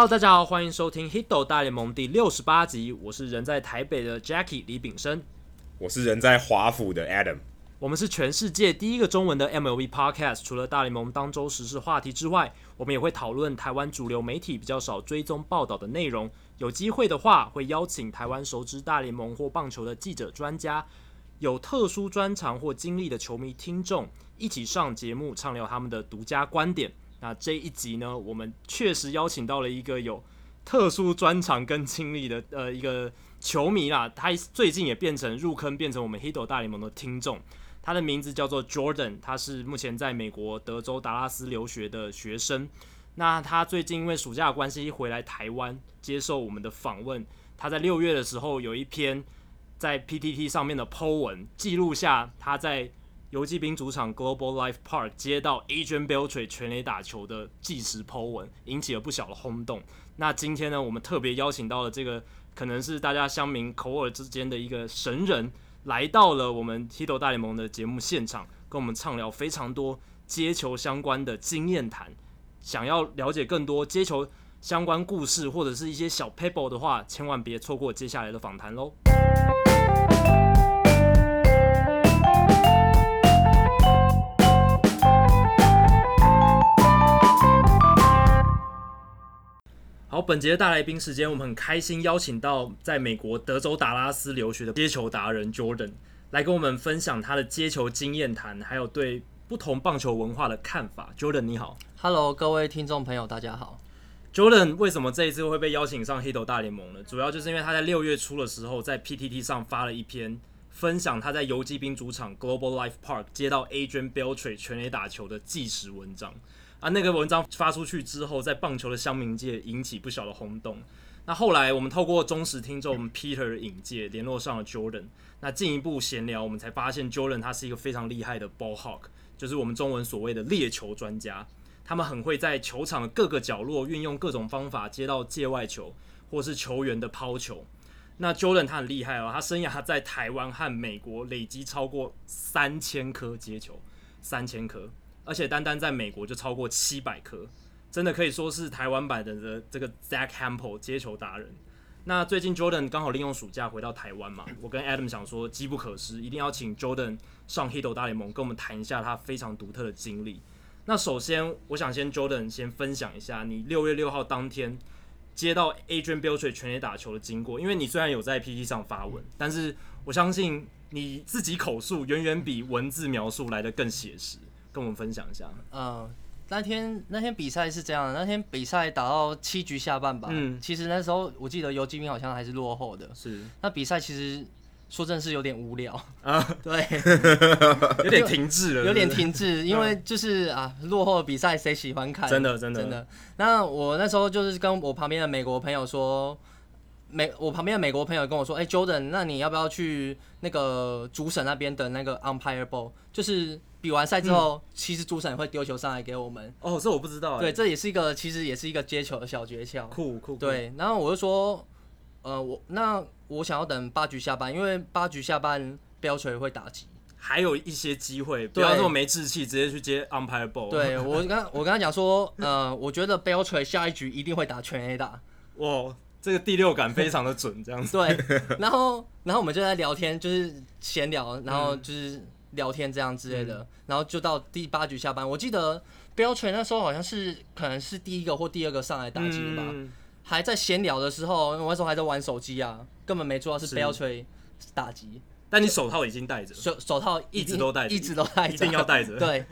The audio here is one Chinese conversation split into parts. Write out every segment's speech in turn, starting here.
Hello，大家好，欢迎收听《Hito 大联盟》第六十八集。我是人在台北的 Jackie 李炳生，我是人在华府的 Adam。我们是全世界第一个中文的 MLB Podcast。除了大联盟当周时事话题之外，我们也会讨论台湾主流媒体比较少追踪报道的内容。有机会的话，会邀请台湾熟知大联盟或棒球的记者、专家，有特殊专长或经历的球迷听众，一起上节目畅聊他们的独家观点。那这一集呢，我们确实邀请到了一个有特殊专长跟经历的呃一个球迷啦，他最近也变成入坑，变成我们 Hito 大联盟的听众。他的名字叫做 Jordan，他是目前在美国德州达拉斯留学的学生。那他最近因为暑假关系回来台湾接受我们的访问。他在六月的时候有一篇在 PTT 上面的 po 文，记录下他在。游击兵主场 Global Life Park 接到 Adrian Beltre 全垒打球的即时 po 文，引起了不小的轰动。那今天呢，我们特别邀请到了这个可能是大家乡民口耳之间的一个神人，来到了我们 Hito 大联盟的节目现场，跟我们畅聊非常多接球相关的经验谈。想要了解更多接球相关故事或者是一些小 pebble 的话，千万别错过接下来的访谈喽。好，本节的大来宾时间，我们很开心邀请到在美国德州达拉斯留学的接球达人 Jordan 来跟我们分享他的接球经验谈，还有对不同棒球文化的看法。Jordan 你好，Hello，各位听众朋友，大家好。Jordan 为什么这一次会被邀请上 Hito 大联盟呢？主要就是因为他在六月初的时候在 PTT 上发了一篇分享他在游骑兵主场 Global Life Park 接到 Adrian Beltre 全垒打球的纪实文章。啊，那个文章发出去之后，在棒球的乡民界引起不小的轰动。那后来我们透过忠实听众 Peter 的引荐，联络上了 Jordan。那进一步闲聊，我们才发现 Jordan 他是一个非常厉害的 ball hawk，就是我们中文所谓的猎球专家。他们很会在球场的各个角落运用各种方法接到界外球，或是球员的抛球。那 Jordan 他很厉害哦，他生涯在台湾和美国累积超过三千颗接球，三千颗。而且单单在美国就超过七百颗，真的可以说是台湾版的这个 Zack Hample 接球达人。那最近 Jordan 刚好利用暑假回到台湾嘛，我跟 Adam 想说机不可失，一定要请 Jordan 上 Hito 大联盟跟我们谈一下他非常独特的经历。那首先，我想先 Jordan 先分享一下你六月六号当天接到 Adrian Beltre 全垒打球的经过，因为你虽然有在 PT 上发文，但是我相信你自己口述远远比文字描述来得更写实。跟我们分享一下。嗯，那天那天比赛是这样的，那天比赛打到七局下半吧。嗯，其实那时候我记得游击兵好像还是落后的。是。那比赛其实说真是有点无聊啊。对。有点停滞了。有点停滞，因为就是啊，落后的比赛谁喜欢看？真的真的真的。那我那时候就是跟我旁边的美国朋友说，美我旁边的美国朋友跟我说，哎，Jordan，那你要不要去那个主审那边的那个 umpire ball，就是。比完赛之后，嗯、其实主审会丢球上来给我们。哦，这我不知道。对，这也是一个，其实也是一个接球的小诀窍。酷酷。对，然后我就说，呃，我那我想要等八局下半，因为八局下半标锤会打击，还有一些机会，不要这么没志气，直接去接 umpire ball。对，我 刚我跟他讲说，呃，我觉得标下一局一定会打全 A 打。哇，这个第六感非常的准，这样子。对，然后然后我们就在聊天，就是闲聊，然后就是。嗯聊天这样之类的，嗯、然后就到第八局下班。我记得 Beltre 那时候好像是可能是第一个或第二个上来打击吧，嗯、还在闲聊的时候，我那时候还在玩手机啊，根本没注意到是 Beltre 打击。但你手套已经戴着，手手套一直都戴着，一直都戴着，一定要戴着。对，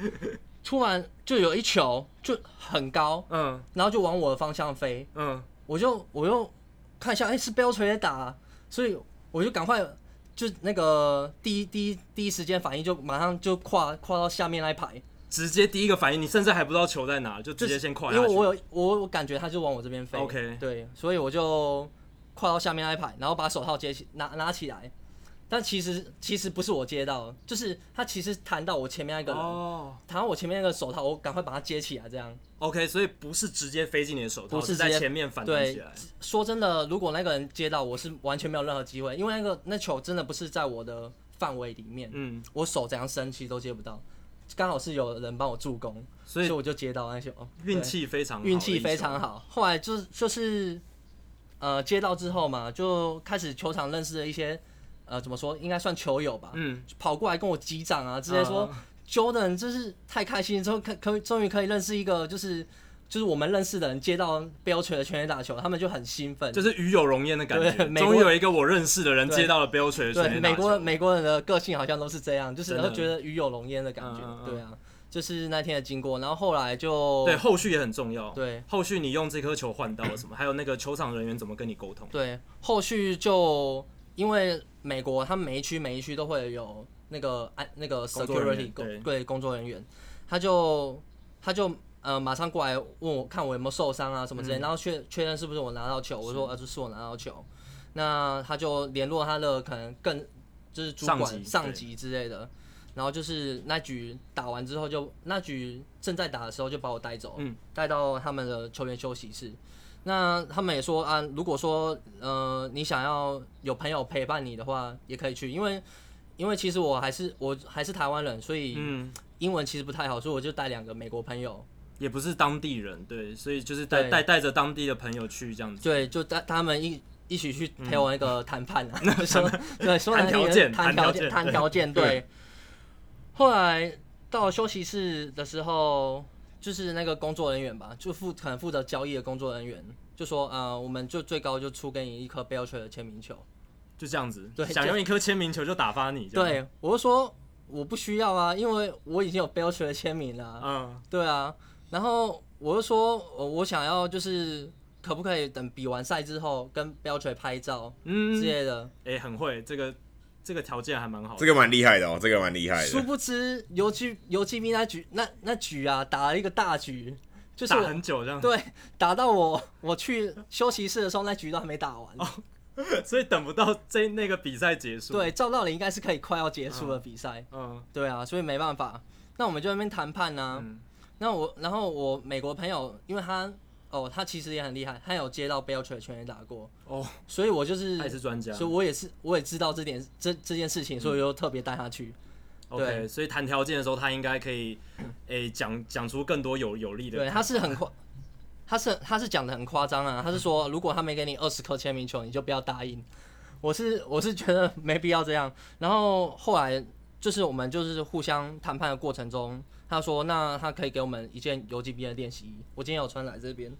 突然就有一球就很高，嗯，然后就往我的方向飞，嗯，我就我又看一下，哎、欸，是 Beltre 在打，所以我就赶快。就那个第一第一第一时间反应，就马上就跨跨到下面那一排，直接第一个反应，你甚至还不知道球在哪，就直接先跨下去。因为我有我我感觉他就往我这边飞。OK，对，所以我就跨到下面那一排，然后把手套接起拿拿起来。但其实其实不是我接到，就是他其实弹到我前面那个人，弹、oh. 到我前面那个手套，我赶快把它接起来，这样。OK，所以不是直接飞进你的手套，不是在前面反弹起来。说真的，如果那个人接到，我是完全没有任何机会，因为那个那球真的不是在我的范围里面。嗯，我手怎样伸，其实都接不到。刚好是有人帮我助攻，所以我就接到那球，运气非常运气非常好。后来就就是呃接到之后嘛，就开始球场认识了一些呃怎么说，应该算球友吧，嗯，跑过来跟我击掌啊，直接说、嗯、Jordan 就是太开心，之后可可终于可以认识一个就是。就是我们认识的人接到 Beltre 的全垒打球，他们就很兴奋，就是与有荣焉的感觉。终于有一个我认识的人接到了 Beltre 的全垒打球。对，美国美国人的个性好像都是这样，就是都觉得与有荣焉的感觉。对啊，就是那天的经过，然后后来就对后续也很重要。对，后续你用这颗球换到了什么？还有那个球场人员怎么跟你沟通？对，后续就因为美国他们每一区每一区都会有那个安那个 security 工对。工作人员，他就他就。呃，马上过来问我看我有没有受伤啊什么之类，嗯、然后确确认是不是我拿到球，我说呃这是我拿到球，那他就联络他的可能更就是主管上级，上级之类的，然后就是那局打完之后就那局正在打的时候就把我带走，嗯，带到他们的球员休息室，那他们也说啊，如果说呃你想要有朋友陪伴你的话，也可以去，因为因为其实我还是我还是台湾人，所以英文其实不太好，所以我就带两个美国朋友。也不是当地人，对，所以就是带带带着当地的朋友去这样子。对，就带他们一一起去陪我那个谈判啊，说对说谈条件，谈条件，谈条件。对。后来到休息室的时候，就是那个工作人员吧，就负可能负责交易的工作人员就说啊、呃，我们就最高就出给你一颗 Beltre 的签名球，就这样子。对，想用一颗签名球就打发你。对，我就说我不需要啊，因为我已经有 Beltre 的签名了。嗯，对啊。然后我就说，我想要就是可不可以等比完赛之后跟 Beltre 拍照，嗯之类的。哎、欸，很会，这个这个条件还蛮好的。这个蛮厉害的哦，这个蛮厉害的。殊不知游击游击兵那局那那局啊，打了一个大局，就是打很久这样。对，打到我我去休息室的时候，那局都还没打完。哦，所以等不到这那个比赛结束。对，照道理应该是可以快要结束的比赛。嗯，嗯对啊，所以没办法，那我们就在那边谈判呢、啊。嗯那我，然后我美国朋友，因为他哦，他其实也很厉害，他有接到 Beltre 全垒打过哦，所以我就是，他也是专家，所以我也是，我也知道这点这这件事情，所以我就特别带他去。嗯、对，okay, 所以谈条件的时候，他应该可以诶讲讲出更多有有利的。对，他是很夸，他是他是讲的很夸张啊，他是说如果他没给你二十颗签名球，你就不要答应。我是我是觉得没必要这样。然后后来就是我们就是互相谈判的过程中。他说：“那他可以给我们一件游击兵的练习衣，我今天有穿来这边。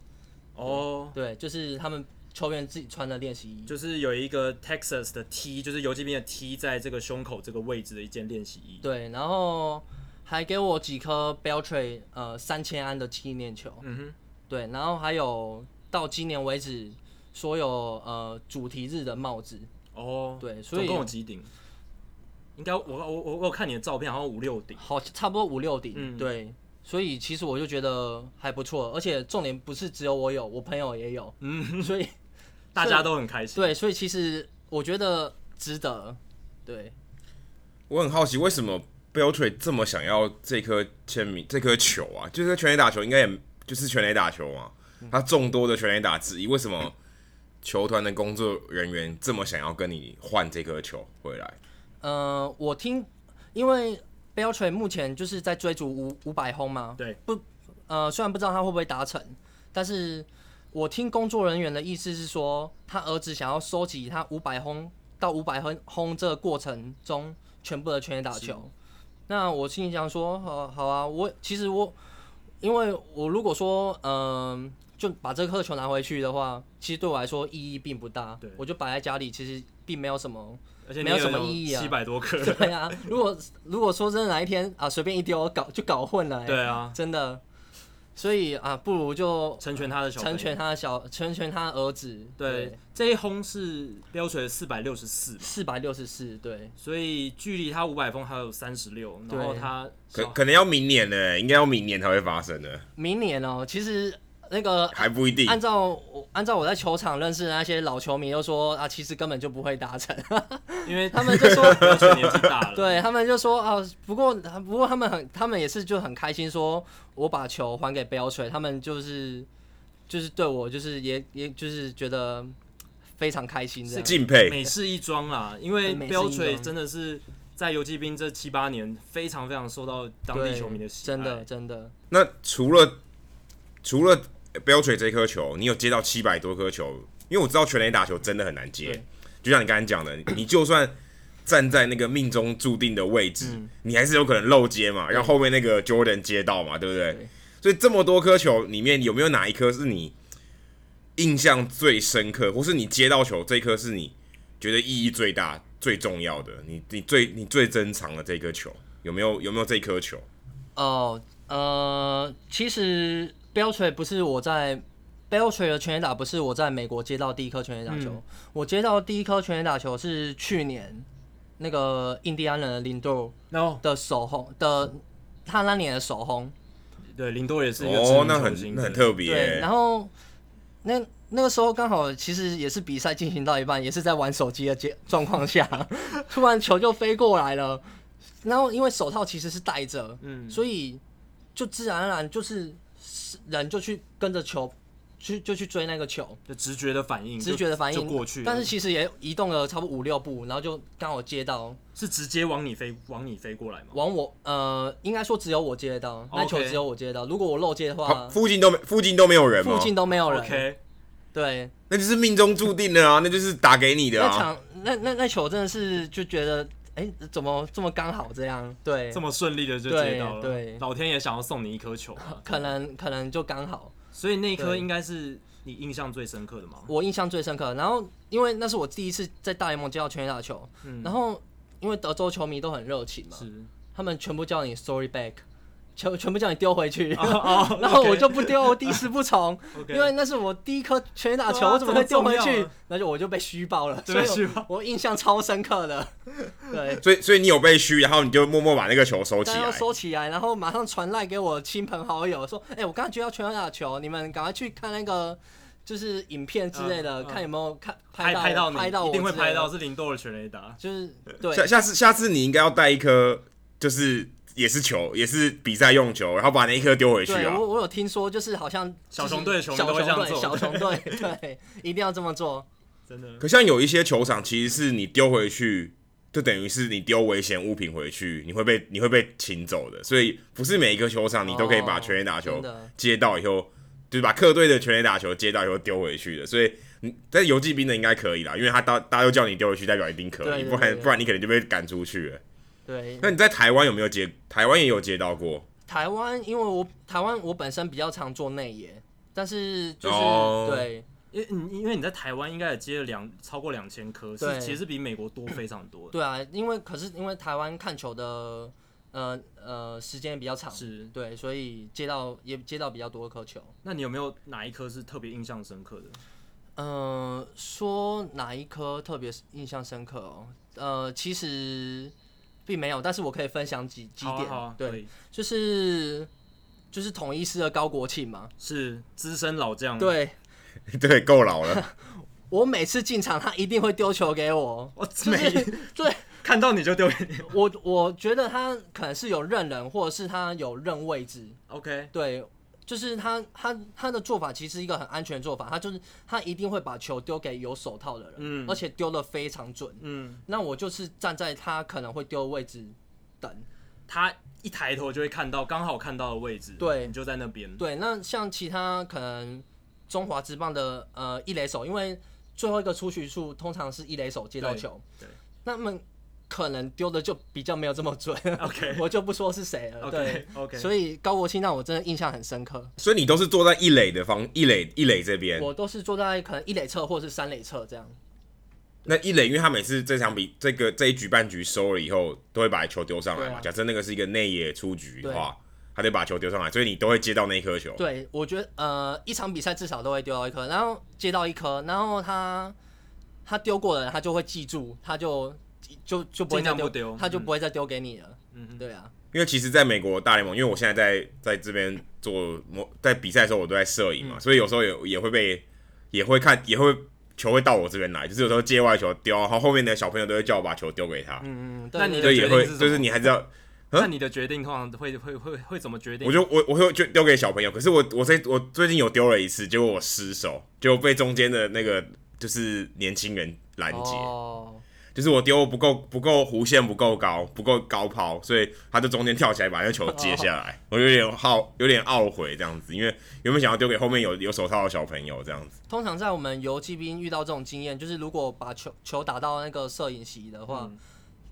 哦，对，就是他们球员自己穿的练习衣，就是有一个 Texas 的 T，就是游击兵的 T，在这个胸口这个位置的一件练习衣。对，然后还给我几颗 Beltray 呃三千安的纪念球。嗯哼，对，然后还有到今年为止所有呃主题日的帽子。哦，对，所以总共有几顶？”应该我我我我看你的照片，好像五六顶，好差不多五六顶，嗯、对，所以其实我就觉得还不错，而且重点不是只有我有，我朋友也有，嗯，所以 大家都很开心，对，所以其实我觉得值得，对。我很好奇，为什么 Beltre 这么想要这颗签名这颗球啊？就是全垒打球，应该也就是全垒打球嘛，他众多的全垒打之一，为什么球团的工作人员这么想要跟你换这颗球回来？呃，我听，因为 Beltre 目前就是在追逐五五百轰嘛，对，不，呃，虽然不知道他会不会达成，但是我听工作人员的意思是说，他儿子想要收集他五百轰到五百轰轰这个过程中全部的全垒打球。那我心里想说，好，好啊，我其实我，因为我如果说，嗯、呃，就把这颗球拿回去的话，其实对我来说意义并不大，对我就摆在家里，其实并没有什么。而且没有什么意义啊，七百多颗。对啊，如果如果说真的哪一天啊，随便一丢搞就搞混了，对啊，真的。所以啊，不如就成全他的小，成全他的小，成全他的儿子。对，这一轰是标准四百六十四，四百六十四，对。所以距离他五百封还有三十六，然后他可可能要明年呢，应该要明年才会发生的。明年哦，其实。那个还不一定。按照我按照我在球场认识的那些老球迷都说啊，其实根本就不会达成，因为他们就说年纪大了。对，他们就说啊，不过不过他们很，他们也是就很开心，说我把球还给 Beltre，他们就是就是对我就是也也就是觉得非常开心，这样敬佩，美事一桩啦，因为 Beltre 真的是。在游击兵这七八年，非常非常受到当地球迷的喜爱。真的真的。那除了除了 Beltre 这颗球，你有接到七百多颗球？因为我知道全垒打球真的很难接，就像你刚才讲的，你就算站在那个命中注定的位置，嗯、你还是有可能漏接嘛，让后面那个 Jordan 接到嘛，对不对？对，所以这么多颗球里面，有没有哪一颗是你印象最深刻，或是你接到球这颗是你觉得意义最大？最重要的，你你最你最珍藏的这颗球有没有有没有这颗球？哦，呃，其实 Beltre 不是我在 Beltre 的全垒打，不是我在美国接到第一颗全垒打球。嗯、我接到第一颗全垒打球是去年那个印第安人的林多的首轰的，他那年的首轰。对，林多也是一个哦，那很那很特别。对，然后那。那个时候刚好其实也是比赛进行到一半，也是在玩手机的状况下，突然球就飞过来了。然后因为手套其实是戴着，嗯，所以就自然而然就是人就去跟着球，去就去追那个球，就直觉的反应，直觉的反应就过去。但是其实也移动了差不多五六步，然后就刚好接到，是直接往你飞，往你飞过来吗？往我呃，应该说只有我接得到，那球只有我接得到。如果我漏接的话，附近都没附近都没有人，附近都没有人。对，那就是命中注定的啊，那就是打给你的啊。那场那那那球真的是就觉得，哎、欸，怎么这么刚好这样？对，这么顺利的就接到了。对，对老天爷想要送你一颗球，可能可能就刚好。所以那一颗应该是你印象最深刻的吗？我印象最深刻。然后因为那是我第一次在大联盟接到全垒打球，嗯、然后因为德州球迷都很热情嘛，是他们全部叫你 sorry back。全 全部叫你丢回去，oh, oh, 然后我就不丢，我第一时不从。因为那是我第一颗全垒打球，啊、我怎么会丢回去？那就我就被虚爆了，所以我，印象超深刻的。对，所以所以你有被虚，然后你就默默把那个球收起来，收起来，然后马上传赖给我亲朋好友说：“哎、欸，我刚刚接到全垒打球，你们赶快去看那个就是影片之类的，uh, uh, 看有没有看拍到拍到拍到我，一定会拍到是林多的全雷打，就是对。下下次下次你应该要带一颗，就是。”也是球，也是比赛用球，然后把那一颗丢回去啊！我我有听说，就是好像小熊队的球员都会这样做，小熊队 对，一定要这么做，真的。可像有一些球场，其实是你丢回去，就等于是你丢危险物品回去，你会被你会被请走的。所以不是每一个球场你都可以把全垒打球接到以后，哦、就是把客队的全垒打球接到以后丢回去的。所以你在游骑兵的应该可以啦，因为他大大家都叫你丢回去，代表一定可以，不然不然你可能就被赶出去了。对，那你在台湾有没有接？台湾也有接到过。台湾，因为我台湾我本身比较常做内野，但是就是、oh. 对，因因为你在台湾应该也接了两超过两千颗，是其实比美国多非常多。对啊，因为可是因为台湾看球的呃呃时间比较长，是对，所以接到也接到比较多颗球。那你有没有哪一颗是特别印象深刻的？呃，说哪一颗特别印象深刻哦？呃，其实。并没有，但是我可以分享几几点。好啊，对，就是就是统一师的高国庆嘛，是资深老将。对，对，够老了。我每次进场，他一定会丢球给我。我每对 看到你就丢给你。我我觉得他可能是有认人，或者是他有认位置。OK，对。就是他他他的做法其实是一个很安全的做法，他就是他一定会把球丢给有手套的人，嗯，而且丢的非常准，嗯，那我就是站在他可能会丢的位置等，他一抬头就会看到刚好看到的位置，对，你就在那边，对，那像其他可能中华职棒的呃一垒手，因为最后一个出局数通常是一垒手接到球，对，对。那么。可能丢的就比较没有这么准，OK，我就不说是谁了，对，OK，所以高国庆让我真的印象很深刻。所以你都是坐在一垒的方，一垒一垒这边，我都是坐在可能一垒侧或是三垒侧这样。那一垒，因为他每次这场比这个这一局半局收了以后，都会把球丢上来嘛。啊、假设那个是一个内野出局的话，他得把球丢上来，所以你都会接到那一颗球。对，我觉得呃一场比赛至少都会丢到一颗，然后接到一颗，然后他他丢过的人他就会记住，他就。就就不会再丢，他就不会再丢给你了。嗯，对啊。因为其实，在美国大联盟，因为我现在在在这边做我，在比赛的时候，我都在摄影嘛，嗯、所以有时候也也会被，也会看，也会球会到我这边来，就是有时候界外球丢，然后后面的小朋友都会叫我把球丢给他。嗯嗯。那你的决定是就是你还是要，那你的决定通常会会会会怎么决定？我就我我会就丢给小朋友，可是我我最我最近有丢了一次，结果我失手，就被中间的那个就是年轻人拦截。哦就是我丢不够不够弧线不够高不够高抛，所以他就中间跳起来把那个球接下来，我有点好有点懊悔这样子，因为原本想要丢给后面有有手套的小朋友这样子。通常在我们游骑兵遇到这种经验，就是如果把球球打到那个摄影席的话。嗯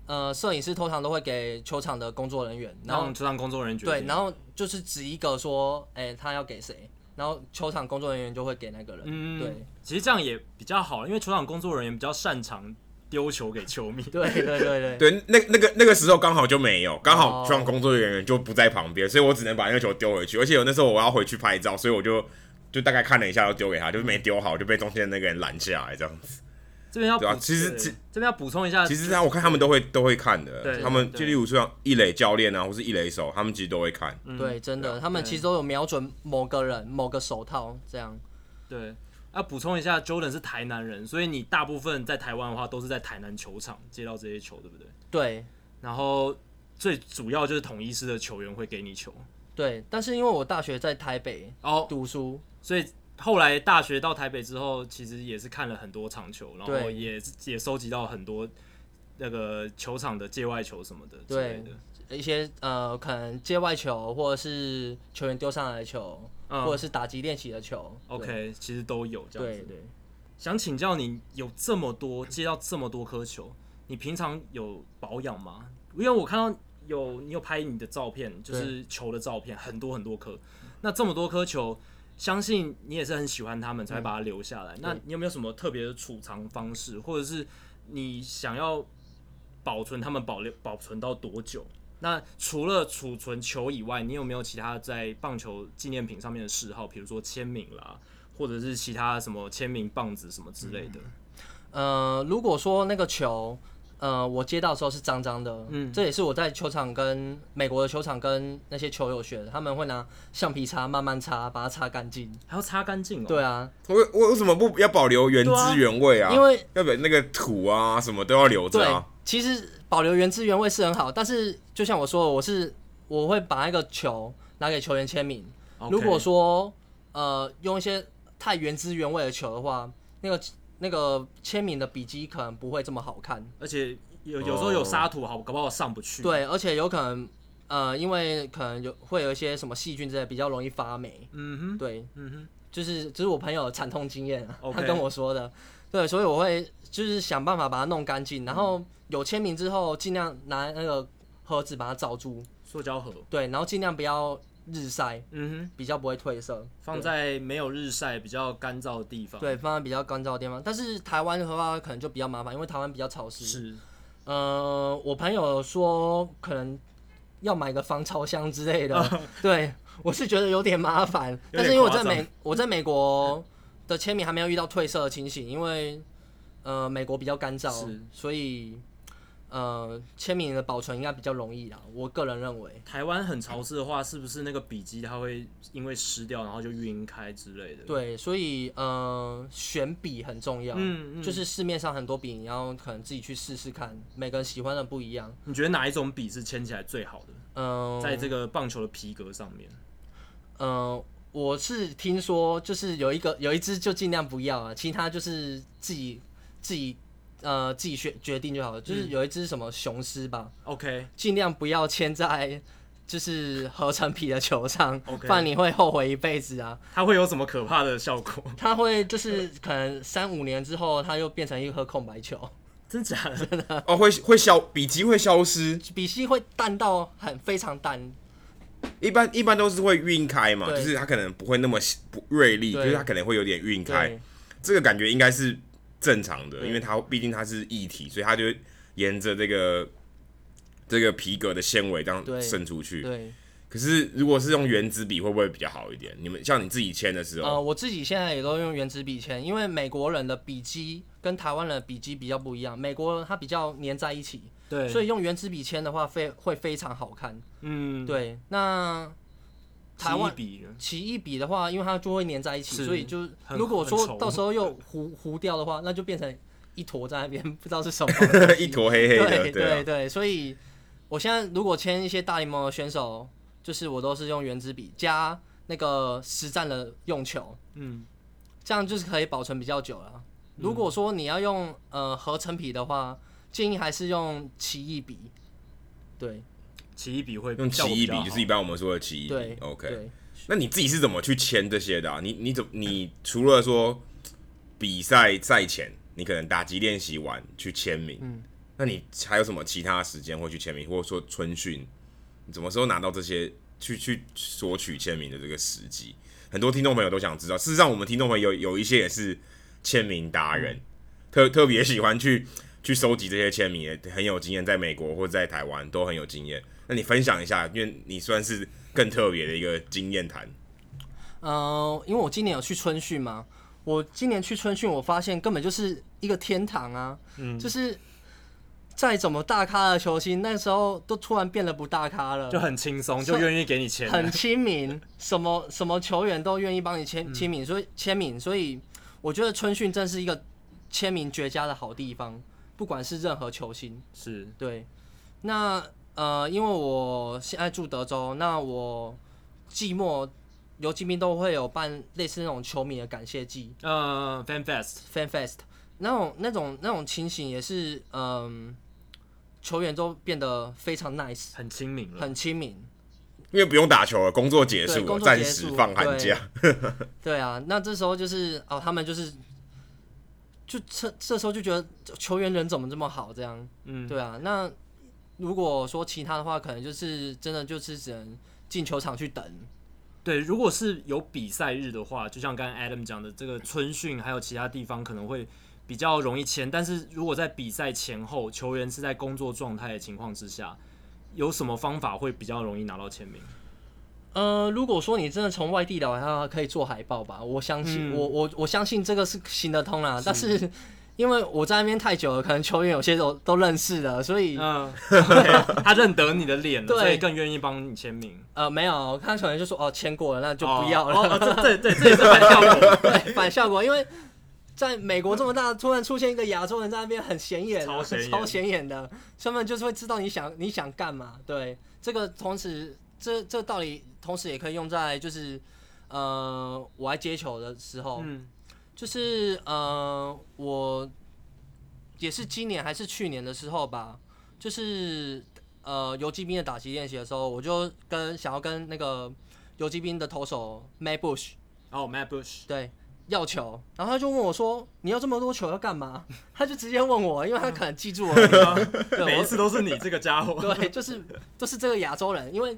呃，摄影师通常都会给球场的工作人员，然后球场工作人员对，然后就是指一个说，哎、欸，他要给谁，然后球场工作人员就会给那个人。嗯，对，其实这样也比较好，因为球场工作人员比较擅长丢球给球迷。对对对对，对，那那个那个时候刚好就没有，刚好球场工作人员就不在旁边，哦、所以我只能把那个球丢回去。而且有那时候我要回去拍照，所以我就就大概看了一下，要丢给他，就是没丢好，就被中间那个人拦下来这样子。这边要对啊，其实这边要补充一下，其实我看他们都会都会看的，他们就例如说一垒教练啊，或是一垒手，他们其实都会看。嗯、对，真的，他们其实都有瞄准某个人、某个手套这样。对，要补充一下，Jordan 是台南人，所以你大部分在台湾的话都是在台南球场接到这些球，对不对？对。然后最主要就是统一师的球员会给你球。对，但是因为我大学在台北哦读书，哦、所以。后来大学到台北之后，其实也是看了很多场球，然后也也收集到很多那个球场的界外球什么的之类的，一些呃可能界外球或者是球员丢上来的球，嗯、或者是打击练习的球，OK，其实都有这样子。对对，想请教你，有这么多接到这么多颗球，你平常有保养吗？因为我看到有你有拍你的照片，就是球的照片，很多很多颗，那这么多颗球。相信你也是很喜欢他们，才会把它留下来。嗯、那你有没有什么特别的储藏方式，或者是你想要保存他们保留保存到多久？那除了储存球以外，你有没有其他在棒球纪念品上面的嗜好？比如说签名啦，或者是其他什么签名棒子什么之类的？嗯、呃，如果说那个球。呃，我接到的时候是脏脏的，嗯，这也是我在球场跟美国的球场跟那些球友学的，他们会拿橡皮擦慢慢擦，把它擦干净，还要擦干净哦。对啊，为为什么不要保留原汁原味啊？因为要不那个土啊什么都要留着啊。其实保留原汁原味是很好，但是就像我说的，我是我会把那个球拿给球员签名。如果说呃用一些太原汁原味的球的话，那个。那个签名的笔迹可能不会这么好看，而且有有时候有沙土，好搞不好上不去。对，而且有可能，呃，因为可能有会有一些什么细菌之类，比较容易发霉。嗯哼，对，嗯哼，就是这、就是我朋友的惨痛经验.他跟我说的。对，所以我会就是想办法把它弄干净，然后有签名之后，尽量拿那个盒子把它罩住，塑胶盒。对，然后尽量不要。日晒，嗯哼，比较不会褪色。放在没有日晒、比较干燥的地方。对，放在比较干燥的地方。但是台湾的话，可能就比较麻烦，因为台湾比较潮湿。是。呃，我朋友说可能要买个防潮箱之类的。对，我是觉得有点麻烦。但是因为我在美，我在美国的签名还没有遇到褪色的情形，因为呃，美国比较干燥，是所以。呃，签名的保存应该比较容易啦，我个人认为。台湾很潮湿的话，是不是那个笔迹它会因为湿掉，然后就晕开之类的？对，所以呃，选笔很重要。嗯嗯。就是市面上很多笔，你要可能自己去试试看，每个人喜欢的不一样。你觉得哪一种笔是签起来最好的？嗯、呃，在这个棒球的皮革上面。嗯、呃，我是听说，就是有一个有一只就尽量不要啊，其他就是自己自己。呃，自己决决定就好了。就是有一只什么雄狮吧，OK，尽量不要牵在就是合成皮的球上，OK，不然你会后悔一辈子啊。它会有什么可怕的效果？它会就是可能三五年之后，它又变成一颗空白球。真假的？真的哦，会会消笔迹会消失，笔迹会淡到很非常淡。一般一般都是会晕开嘛，就是它可能不会那么不锐利，就是它可能会有点晕开。这个感觉应该是。正常的，因为它毕竟它是液体，所以它就沿着这个这个皮革的纤维这样渗出去。对。可是如果是用原子笔，会不会比较好一点？你们像你自己签的时候，呃，我自己现在也都用原子笔签，因为美国人的笔迹跟台湾人的笔迹比较不一样，美国它比较粘在一起，对，所以用原子笔签的话，非会非常好看。嗯，对，那。台湾笔，奇异笔的话，因为它就会粘在一起，所以就如果说到时候又糊 糊掉的话，那就变成一坨在那边，不知道是什么，一坨黑黑的。对对对，所以我现在如果签一些大联盟的选手，就是我都是用原子笔加那个实战的用球，嗯，这样就是可以保存比较久了。如果说你要用呃合成笔的话，建议还是用奇异笔。对，奇异笔会用奇异笔，就是一般我们说的奇异笔。对，OK 对。那你自己是怎么去签这些的啊？你你怎你除了说比赛赛前，你可能打击练习完去签名，嗯，那你还有什么其他时间会去签名，或者说春训，你什么时候拿到这些去去索取签名的这个时机？很多听众朋友都想知道。事实上，我们听众朋友有有一些也是签名达人，嗯、特特别喜欢去去收集这些签名，也很有经验，在美国或者在台湾都很有经验。那你分享一下，因为你算是。更特别的一个经验谈。呃，因为我今年有去春训嘛，我今年去春训，我发现根本就是一个天堂啊！嗯，就是再怎么大咖的球星，那时候都突然变得不大咖了，就很轻松，就愿意给你签，很亲民，什么什么球员都愿意帮你签签名，所以签名，所以我觉得春训真是一个签名绝佳的好地方，不管是任何球星，是。对，那。呃，因为我现在住德州，那我季末游骑兵都会有办类似那种球迷的感谢祭，呃，Fan Fest，Fan Fest，那种那种那种情形也是，嗯、呃，球员都变得非常 nice，很亲民了，很亲民，因为不用打球了，工作结束了，暂时放寒假。对，对啊，那这时候就是哦，他们就是，就这这时候就觉得球员人怎么这么好，这样，嗯，对啊，那。如果说其他的话，可能就是真的就是只能进球场去等。对，如果是有比赛日的话，就像刚刚 Adam 讲的，这个春训还有其他地方可能会比较容易签。但是如果在比赛前后，球员是在工作状态的情况之下，有什么方法会比较容易拿到签名？呃，如果说你真的从外地来的话，可以做海报吧。我相信，嗯、我我我相信这个是行得通啦。是但是。因为我在那边太久了，可能球员有些都都认识了，所以 他认得你的脸了，所以更愿意帮你签名。呃，没有，他可能就说哦，签过了，那就不要了。哦，哦对对，这也是反效果，对，反效果。因为在美国这么大，突然出现一个亚洲人在那边，很显眼，超显眼，超显眼的，他们就是会知道你想你想干嘛。对，这个同时，这这个道理同时也可以用在就是呃，我来接球的时候，嗯，就是呃，我。也是今年还是去年的时候吧，就是呃游击兵的打击练习的时候，我就跟想要跟那个游击兵的投手 Matt Bush 哦、oh, Matt Bush 对要球，然后他就问我说：“你要这么多球要干嘛？”他就直接问我，因为他可能记住我，对每一次都是你这个家伙，对，就是、就是这个亚洲人，因为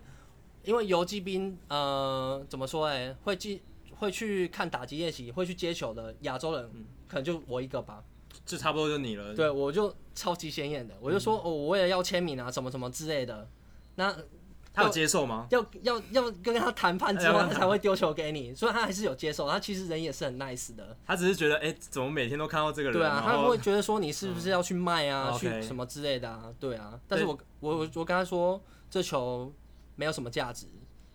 因为游击兵呃怎么说哎会记会去看打击练习会去接球的亚洲人，可能就我一个吧。这差不多就你了。对，我就超级显眼的，我就说哦，我为了要签名啊，什么什么之类的。那他有接受吗？要要要跟他谈判之后，他才会丢球给你。所以他还是有接受，他其实人也是很 nice 的。他只是觉得，哎，怎么每天都看到这个人？对啊，他会觉得说你是不是要去卖啊，去什么之类的啊？对啊。但是我我我我跟他说，这球没有什么价值。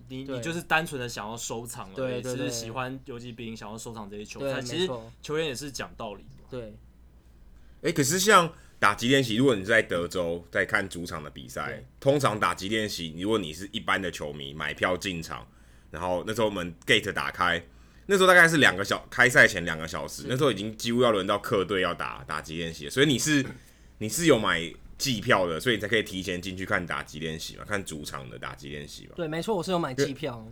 你你就是单纯的想要收藏而已，只是喜欢游击兵，想要收藏这些球。对，其实球员也是讲道理。对。哎、欸，可是像打击练习，如果你在德州在看主场的比赛，通常打击练习，如果你是一般的球迷，买票进场，然后那时候我们 gate 打开，那时候大概是两个小开赛前两个小时，那时候已经几乎要轮到客队要打打击练习，所以你是你是有买季票的，所以你才可以提前进去看打击练习嘛，看主场的打击练习嘛。对，没错，我是有买季票，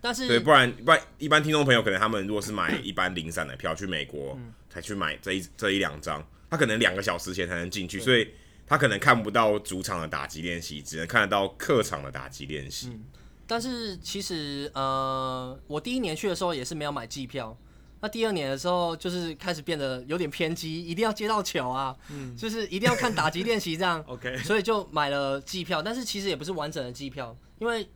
但是对，不然不然一般听众朋友可能他们如果是买一般零散的票去美国，才去买这一这一两张。他可能两个小时前才能进去，所以他可能看不到主场的打击练习，只能看得到客场的打击练习。但是其实呃，我第一年去的时候也是没有买季票，那第二年的时候就是开始变得有点偏激，一定要接到球啊，嗯，就是一定要看打击练习这样。OK，所以就买了季票，但是其实也不是完整的季票，因为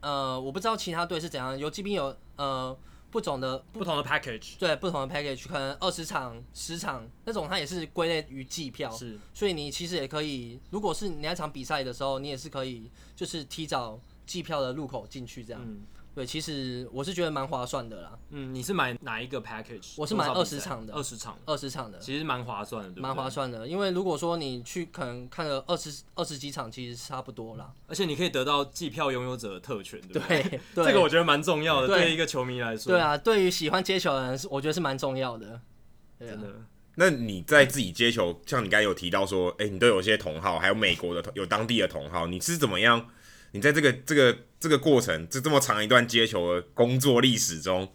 呃，我不知道其他队是怎样，游骑兵有呃。不同的不同的 package，对，不同的 package，可能二十场、十场那种，它也是归类于季票，是，所以你其实也可以，如果是你那场比赛的时候，你也是可以，就是提早季票的入口进去这样。嗯对，其实我是觉得蛮划算的啦。嗯，你是买哪一个 package？我是买二十场的，二十场，二十场的，其实蛮划算的？蛮划算的，因为如果说你去可能看了二十二十几场，其实差不多啦。而且你可以得到季票拥有者的特权，对不对？对，这个我觉得蛮重要的，对于一个球迷来说。对啊，对于喜欢接球的人，是我觉得是蛮重要的。真的。那你在自己接球，像你刚才有提到说，哎、欸，你都有些同好，还有美国的有当地的同好，你是怎么样？你在这个这个这个过程，这这么长一段接球的工作历史中，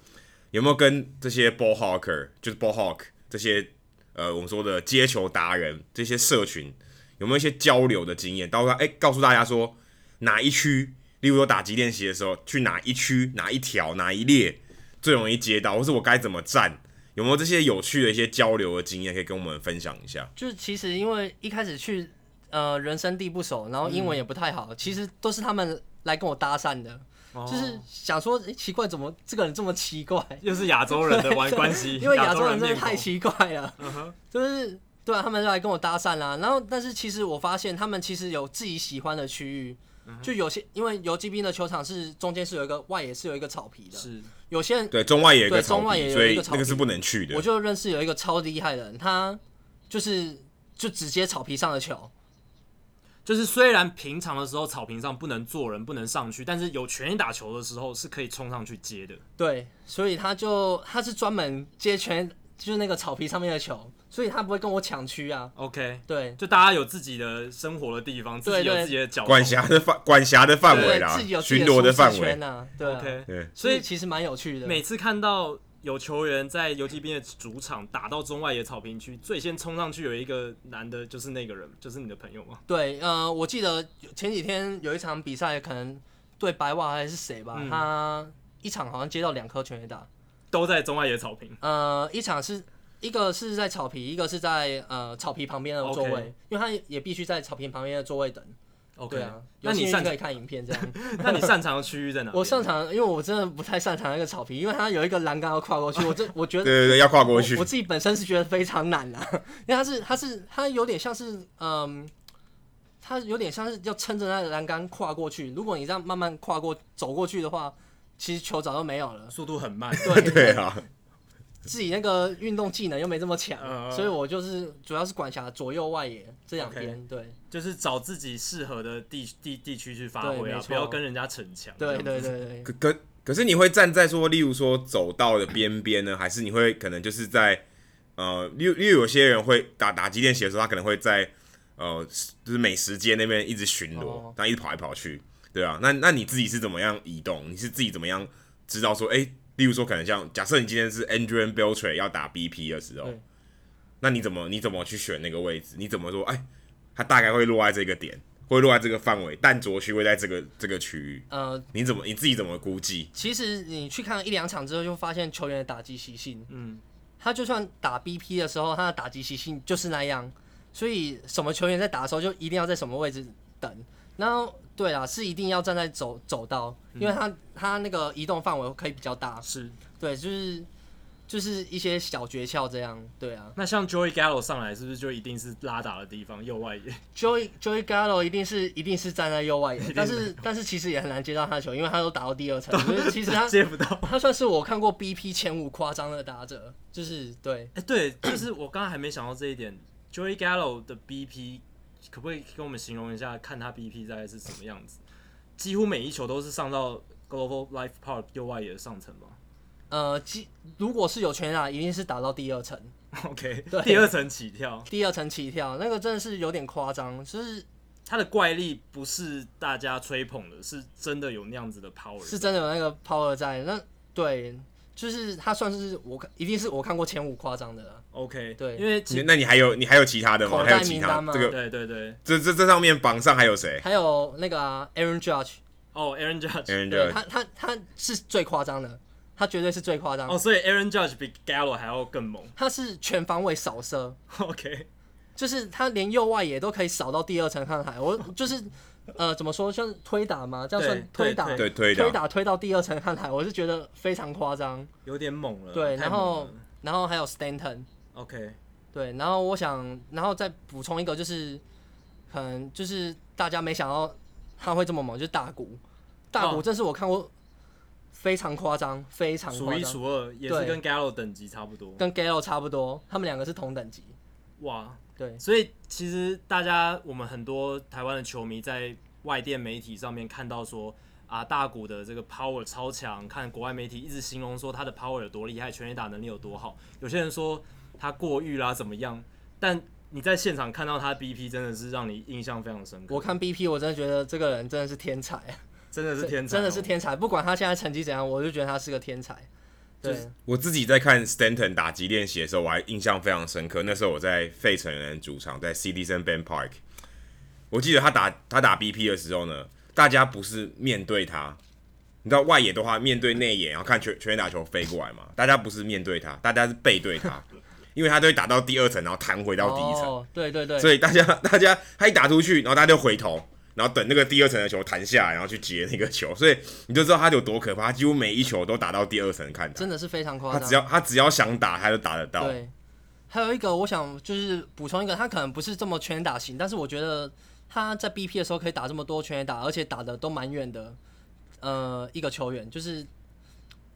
有没有跟这些 ball hawker，就是 ball hawk 这些呃我们说的接球达人这些社群，有没有一些交流的经验？到时候哎，告诉大家说哪一区，例如说打击练习的时候，去哪一区、哪一条、哪一列最容易接到，或是我该怎么站？有没有这些有趣的一些交流的经验可以跟我们分享一下？就是其实因为一开始去。呃，人生地不熟，然后英文也不太好，嗯、其实都是他们来跟我搭讪的，哦、就是想说，哎、欸，奇怪，怎么这个人这么奇怪？又是亚洲人的玩关系，因为亚洲人真的太奇怪了，就是对啊，他们就来跟我搭讪啦。然后，但是其实我发现他们其实有自己喜欢的区域，嗯、就有些因为游击兵的球场是中间是有一个外野是有一个草皮的，是有些人对中外野对中外野有一个草皮，那个是不能去的。我就认识有一个超厉害的人，他就是就直接草皮上的球。就是虽然平常的时候草坪上不能坐人，不能上去，但是有权力打球的时候是可以冲上去接的。对，所以他就他是专门接全，就是那个草皮上面的球，所以他不会跟我抢区啊。OK，对，就大家有自己的生活的地方，自己有自己的角管辖的范管辖的范围啦，自己有巡逻的范围呐。对，OK，对，所以其实蛮有趣的。每次看到。有球员在游击兵的主场打到中外野草坪区，最先冲上去有一个男的，就是那个人，就是你的朋友吗？对，呃，我记得前几天有一场比赛，可能对白袜还是谁吧，嗯、他一场好像接到两颗全垒打，都在中外野草坪。呃，一场是一个是在草皮，一个是在呃草皮旁边的座位因为他也必须在草坪旁边的座位等。OK，对啊，那你可以看影片这样。那你擅长的区域在哪？我擅长，因为我真的不太擅长那个草皮，因为它有一个栏杆要跨过去。我这 我觉得，对对对，要跨过去。我自己本身是觉得非常难啊，因为它是它是它有点像是嗯，它有点像是要撑着那个栏杆跨过去。如果你这样慢慢跨过走过去的话，其实球早就没有了，速度很慢。对 对啊。自己那个运动技能又没这么强，嗯、所以我就是主要是管辖左右外野这两边，Okay. 对，就是找自己适合的地地地区去发挥啊，不要跟人家逞强。对对对对。可可可是你会站在说，例如说走道的边边呢，还是你会可能就是在呃，例如例如有些人会打打击练习的时候，他可能会在呃，就是美食街那边一直巡逻，哦、然后一直跑来跑去，对啊，那那你自己是怎么样移动？你是自己怎么样知道说，哎、欸？例如说，可能像假设你今天是 Andrew Beltre 要打 BP 的时候，那你怎么你怎么去选那个位置？你怎么说？哎，他大概会落在这个点，会落在这个范围，但着区会在这个这个区域。呃，你怎么你自己怎么估计？其实你去看一两场之后，就发现球员的打击习性，嗯，他就算打 BP 的时候，他的打击习性就是那样。所以什么球员在打的时候，就一定要在什么位置等。然后。对啊，是一定要站在走走道，因为他他那个移动范围可以比较大。是，对，就是就是一些小诀窍这样。对啊，那像 Joey Gallo 上来是不是就一定是拉打的地方右外野？Joey Joey Gallo 一定是一定是站在右外野，但是但是其实也很难接到他的球，因为他都打到第二层，所 以其实他接不到。他算是我看过 BP 前五夸张的打者，就是对，哎对，就是我刚刚还没想到这一点，Joey Gallo 的 BP。可不可以跟我们形容一下，看他 BP 大概是什么样子？几乎每一球都是上到 Global Life Park 右外野的上层吗？呃，如果是有全打，一定是打到第二层。OK，对，第二层起跳，第二层起跳，那个真的是有点夸张。就是他的怪力不是大家吹捧的，是真的有那样子的 power，是真的有那个 power 在。那对。就是他算是我看，一定是我看过前五夸张的了。OK，对，因为那你还有你还有其他的吗？还有其他这个？对对对，这这这上面榜上还有谁？还有那个 Aaron Judge。哦，Aaron Judge。Judge，他他他是最夸张的，他绝对是最夸张。哦，所以 Aaron Judge 比 Gallo 还要更猛。他是全方位扫射。OK，就是他连右外野都可以扫到第二层看海。我 就是。呃，怎么说？像推打吗？这样算推打？对，推打，推打推到第二层看台，我是觉得非常夸张，有点猛了。对，然后然后还有 Stanton。OK。对，然后我想，然后再补充一个，就是可能就是大家没想到他会这么猛，就是大谷。大谷，这是我看过非常夸张，非常数一数二，也是跟 Gallo 等级差不多，跟 Gallo 差不多，他们两个是同等级。哇。对，所以其实大家我们很多台湾的球迷在外电媒体上面看到说啊，大谷的这个 power 超强，看国外媒体一直形容说他的 power 有多厉害，全垒打能力有多好。有些人说他过誉啦怎么样，但你在现场看到他 BP 真的是让你印象非常深刻。我看 BP 我真的觉得这个人真的是天才，真的是天才，真的是天才，不管他现在成绩怎样，我就觉得他是个天才。对，我自己在看 Stanton 打击练习的时候，我还印象非常深刻。那时候我在费城人主场，在 Citizen Bank Park，我记得他打他打 BP 的时候呢，大家不是面对他，你知道外野的话面对内野，然后看全全垒打球飞过来嘛，大家不是面对他，大家是背对他，因为他都会打到第二层，然后弹回到第一层。哦，对对对，所以大家 大家他一打出去，然后大家就回头。然后等那个第二层的球弹下来，然后去接那个球，所以你就知道他有多可怕。他几乎每一球都打到第二层看台，真的是非常夸张。他只要他只要想打，他就打得到。对，还有一个我想就是补充一个，他可能不是这么全打型，但是我觉得他在 BP 的时候可以打这么多全打，而且打的都蛮远的。呃，一个球员就是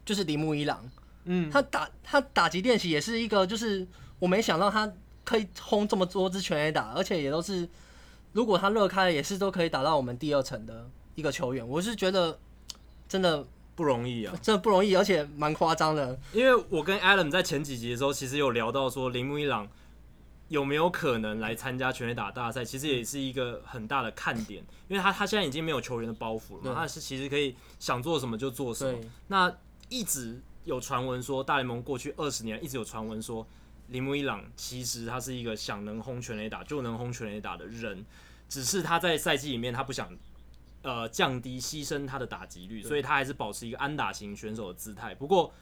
就是铃木一朗，嗯，他打他打击练习也是一个，就是我没想到他可以轰这么多支全 A 打，而且也都是。如果他乐开了，也是都可以打到我们第二层的一个球员。我是觉得真的不容易啊，真的不容易，而且蛮夸张的。因为我跟 Adam 在前几集的时候，其实有聊到说铃木一朗有没有可能来参加全 A 打大赛，其实也是一个很大的看点。因为他他现在已经没有球员的包袱了嘛，他是其实可以想做什么就做什么。那一直有传闻说，大联盟过去二十年一直有传闻说，铃木一朗其实他是一个想能轰全垒打就能轰全垒打的人。只是他在赛季里面，他不想呃降低牺牲他的打击率，所以他还是保持一个安打型选手的姿态。不过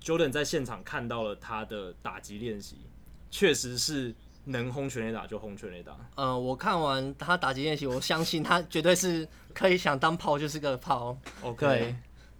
，Jordan 在现场看到了他的打击练习，确实是能轰全垒打就轰全垒打。呃，我看完他打击练习，我相信他绝对是可以想当炮就是个炮。OK，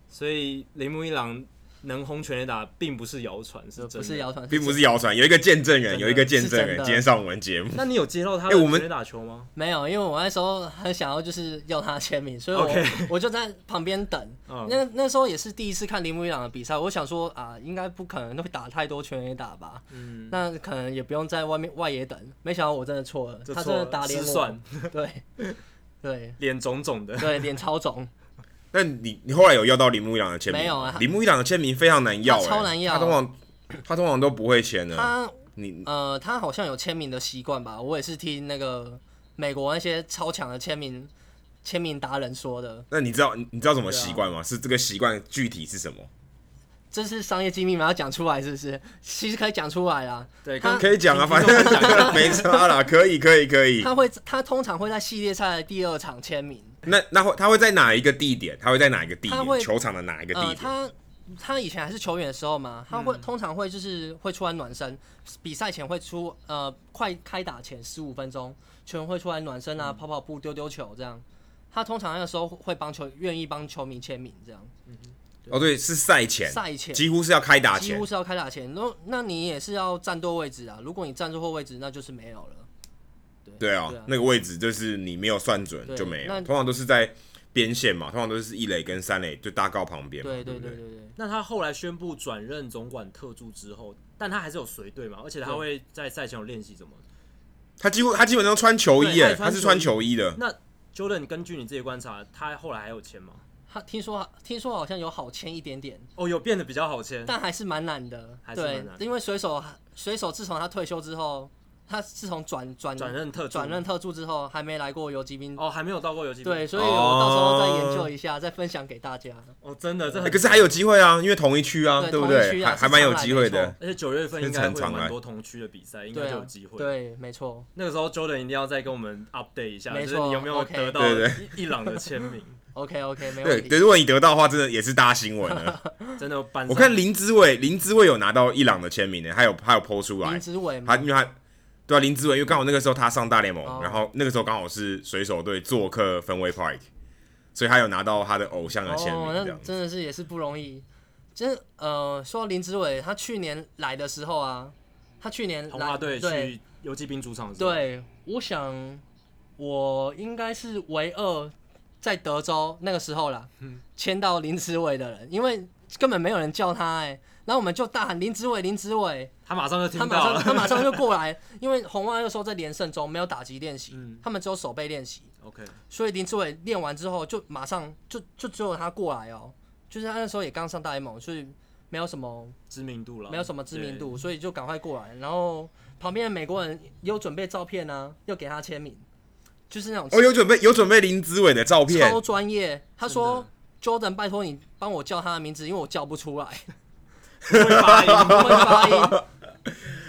所以铃木一朗。能轰全垒打并不是谣传，是。不是谣传，并不是谣传，有一个见证人，有一个见证人今天上我们节目。那你有接到他的全垒打球吗？没有，因为我那时候很想要就是要他签名，所以我 Okay. 我就在旁边等。那那时候也是第一次看铃木一朗的比赛，我想说啊，应该不可能会打太多全垒打吧？嗯，那可能也不用在外面外野等。没想到我真的错了，了他真的打脸 对对，脸肿肿的，对，脸超肿。那你你后来有要到铃木一朗的签名？没有啊，铃木一朗的签名非常难要，欸，超难要。他通常他通常都不会签的。他你呃，他好像有签名的习惯吧？我也是听那个美国那些超强的签名签名达人说的。那你知道你知道什么习惯吗？啊，是这个习惯具体是什么？这是商业机密吗？要讲出来是不是？其实可以讲出来啦。对，他可以讲啊，反正 没差啦，可以可以可以。他会他通常会在系列赛的第二场签名。那那会他会在哪一个地点？他会在哪一个地点？球场的哪一个地点？呃、他他以前还是球员的时候嘛，他会、嗯、通常会就是会出来暖身，比赛前会出呃快开打前十五分钟，球员会出来暖身啊，嗯、跑跑步、丢丢球这样。他通常那个时候会帮球愿意帮球迷签名这样。嗯哦对，是赛前，赛前几乎是要开打前，几乎是要开打前。那那你也是要站对位置啊，如果你站错位置，那就是没有了。对，对啊，对啊，那个位置就是你没有算准就没有，通常都是在。边线嘛，通常都是一垒跟三垒就大告旁边。对对对对对。那他后来宣布转任总管特助之后，但他还是有随队嘛，而且他会在赛前有练习什么？他几乎他基本上穿球衣耶，他是穿球衣的。那 Jordan 根据你自己观察，他后来还有签吗？他听说听说好像有好签一点点。哦，有变得比较好签，但还是蛮难的。还是蛮难的。对，因为水手水手自从他退休之后。他自从转转转任特转任特助之后，还没来过游击兵哦，还没有到过游击兵。对，所以我到时候再研究一下，再分享给大家。哦，真的，这可是还有机会啊，因为同一区啊，对不对？还还蛮有机会的。而且九月份应该会有蛮多同区的比赛，应该就有机会。对，没错。那个时候 Jordan 一定要再跟我们 update 一下，就是，你有没有得到伊朗的签名？OK OK，没问题。对，如果你得到的话，真的也是大新闻了。真的，我看林之伟，林之伟有拿到伊朗的签名呢，还有还有 po 出来。林之伟，他因为他。对啊，林志伟，因为刚好那个时候他上大联盟，oh. 然后那个时候刚好是水手队做客分威 Park，所以他有拿到他的偶像的签名，这样、oh, 真的是也是不容易。真呃，说到林志伟，他去年来的时候啊，他去年红袜队去游骑兵主场的时候，对，我想我应该是唯二在德州那个时候啦，签到林子伟的人，因为根本没有人叫他哎、欸。然后我们就大喊林子伟，林子伟，他马上就听到了，他马上他马上就过来，因为红袜那个时候在连胜中没有打击练习，嗯、他们只有手背练习。OK，所以林志伟练完之后就马上就就只有他过来哦，就是他那时候也刚上大联盟，所以没有什么知名度了，没有什么知名度，所以就赶快过来。然后旁边的美国人有准备照片呢、啊，又给他签名，就是那种哦，有准备有准备林志伟的照片，超专业。他说：“Jordan，拜托你帮我叫他的名字，因为我叫不出来，不会发音，不会发音。”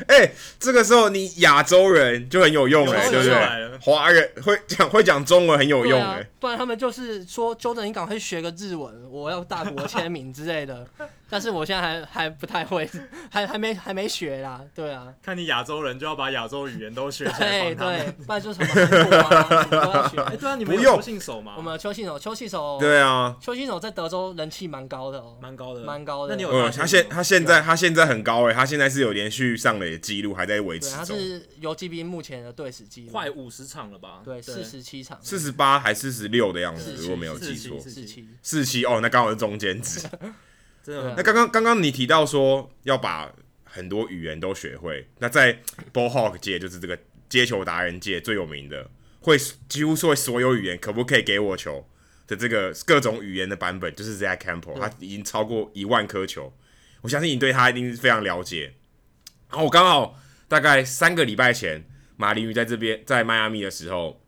哎、欸，这个时候你亚洲人就很有用哎、欸，对不对？华人会讲 会讲中文很有用哎、欸啊，不然他们就是说，Jordan，你赶快学个日文，我要大国签名之类的。但是我现在还还不太会，还还没还没学啦，对啊。看你亚洲人就要把亚洲语言都学起来，对对，不然就什么韩国啊，都要学。哎、欸，对啊，你们有邱信手吗？我们有邱信手，邱信手，对啊，邱信手在德州人气蛮高的哦，蛮高的，蛮高的。那你有？呃，他现他现在他现在很高哎、欸，他现在是有连续上垒的记录，还在维持中。他是游击兵目前的队史记录，快五十场了吧？对，四十七场，四十八还四十六的样子，如果没有记错，四十七，四十七哦，那刚好是中间值。真的。那刚刚刚刚你提到说要把很多语言都学会，那在 Ball Hawk 界就是这个接球达人界最有名的，会几乎说所有语言，可不可以给我球的这个各种语言的版本，就是 Zack Campbell，他已经超过一万颗球，我相信你对他一定是非常了解。然后我刚好大概三个礼拜前，马林鱼在这边在迈阿密的时候，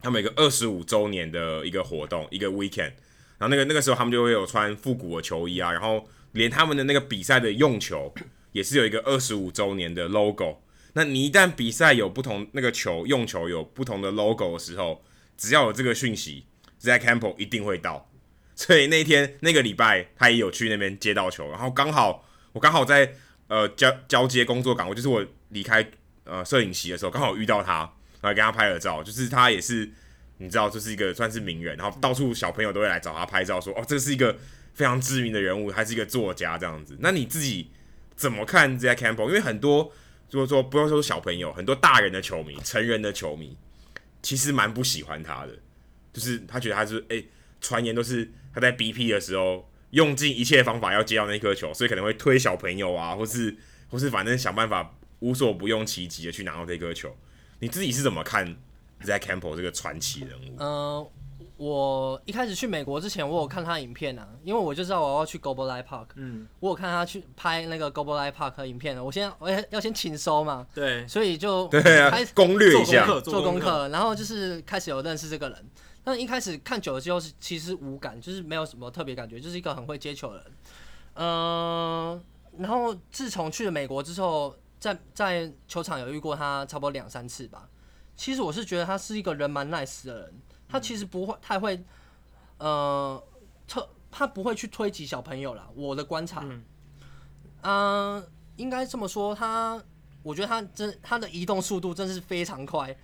他们有个二十五周年的一个活动，一个 weekend。然后那个那个时候他们就会有穿复古的球衣啊，然后连他们的那个比赛的用球也是有一个二十五周年的 logo。那你一旦比赛有不同那个球用球有不同的 logo 的时候，只要有这个讯息，Zack Campbell 一定会到。所以那天那个礼拜他也有去那边接到球，然后刚好我刚好在呃交交接工作岗位，就是我离开呃摄影席的时候，刚好遇到他，然后跟他拍了照，就是他也是。你知道这是一个算是名人，然后到处小朋友都会来找他拍照，说哦，这是一个非常知名的人物，还是一个作家这样子。那你自己怎么看 Zack Campbell？因为很多就是说不要说小朋友，很多大人的球迷、成人的球迷，其实蛮不喜欢他的，就是他觉得他是哎，传言都是他在 BP 的时候用尽一切方法要接到那颗球，所以可能会推小朋友啊，或是或是反正想办法无所不用其极的去拿到这颗球。你自己是怎么看？Zack Campbell 这个传奇人物。嗯、呃，我一开始去美国之前，我有看他影片啊，因为我就知道我要去 Globe Life Park。嗯，我有看他去拍那个 Globe Life Park 的影片的。我先我要要先请收嘛。对。所以就对啊，攻略一下，做功课，然后就是开始有认识这个人。但一开始看久了之后，是其实无感，就是没有什么特别感觉，就是一个很会接球的人。嗯、呃，然后自从去了美国之后，在在球场有遇过他差不多两三次吧。其实我是觉得他是一个人蛮 nice 的人，他其实不会太会，呃，特他不会去推挤小朋友啦。我的观察，嗯，呃、应该这么说，他我觉得他真他的移动速度真是非常快，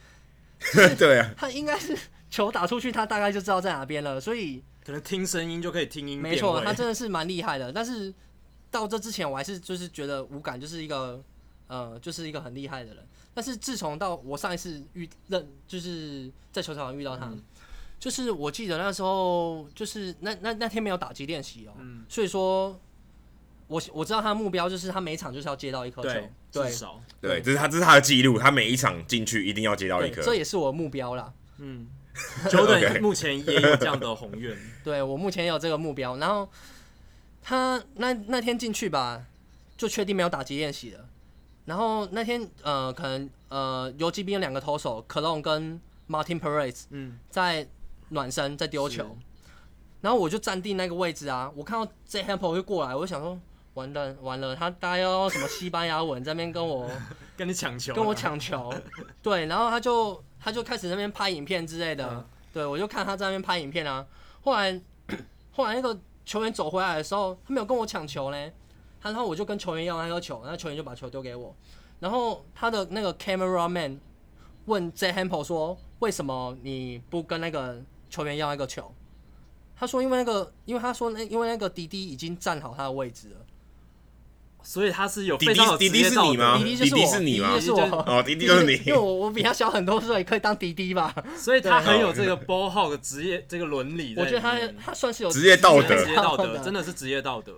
对啊，他应该是球打出去，他大概就知道在哪边了，所以可能听声音就可以听音。没错，他真的是蛮厉害的。但是到这之前，我还是就是觉得无感，就是一个呃，就是一个很厉害的人。但是自从到我上一次遇认，就是在球场上遇到他，嗯、就是我记得那时候就是那那那天没有打击练习哦，嗯、所以说我我知道他的目标就是他每一场就是要接到一颗球，对，至少对，对，这是他这是他的记录，他每一场进去一定要接到一颗，这也是我的目标啦。嗯 Jordan 目前也有这样的宏愿，对我目前也有这个目标，然后他那那天进去吧，就确定没有打击练习了。然后那天呃，可能呃，游击兵两个投手 Colon 跟 Martin Perez 嗯，在暖身在丢球，然后我就站定那个位置啊，我看到 Campbell 就过来，我就想说完蛋完了，他大概要用什么西班牙文在那边跟我 跟你抢球，跟我抢球，对，然后他就他就开始那边拍影片之类的，嗯、对我就看他在那边拍影片啊，后来 后来那个球员走回来的时候，他没有跟我抢球呢。然后我就跟球员要那个球，那球员就把球丢给我。然后他的那个 camera man 问 Zack Campbell 说：“为什么你不跟那个球员要那个球？”他说：“因为那个，因为他说那因为那个迪迪已经站好他的位置了，所以他是有非常有迪迪是你吗？迪迪就是我，迪迪是你吗？迪迪是我哦，弟弟就是你，因为我我比他小很多岁，可以当弟弟吧？所以他很有这个 ball hawk 的职业这个伦理。我觉得他他算是有职业道德，职业道德真的是职业道德。”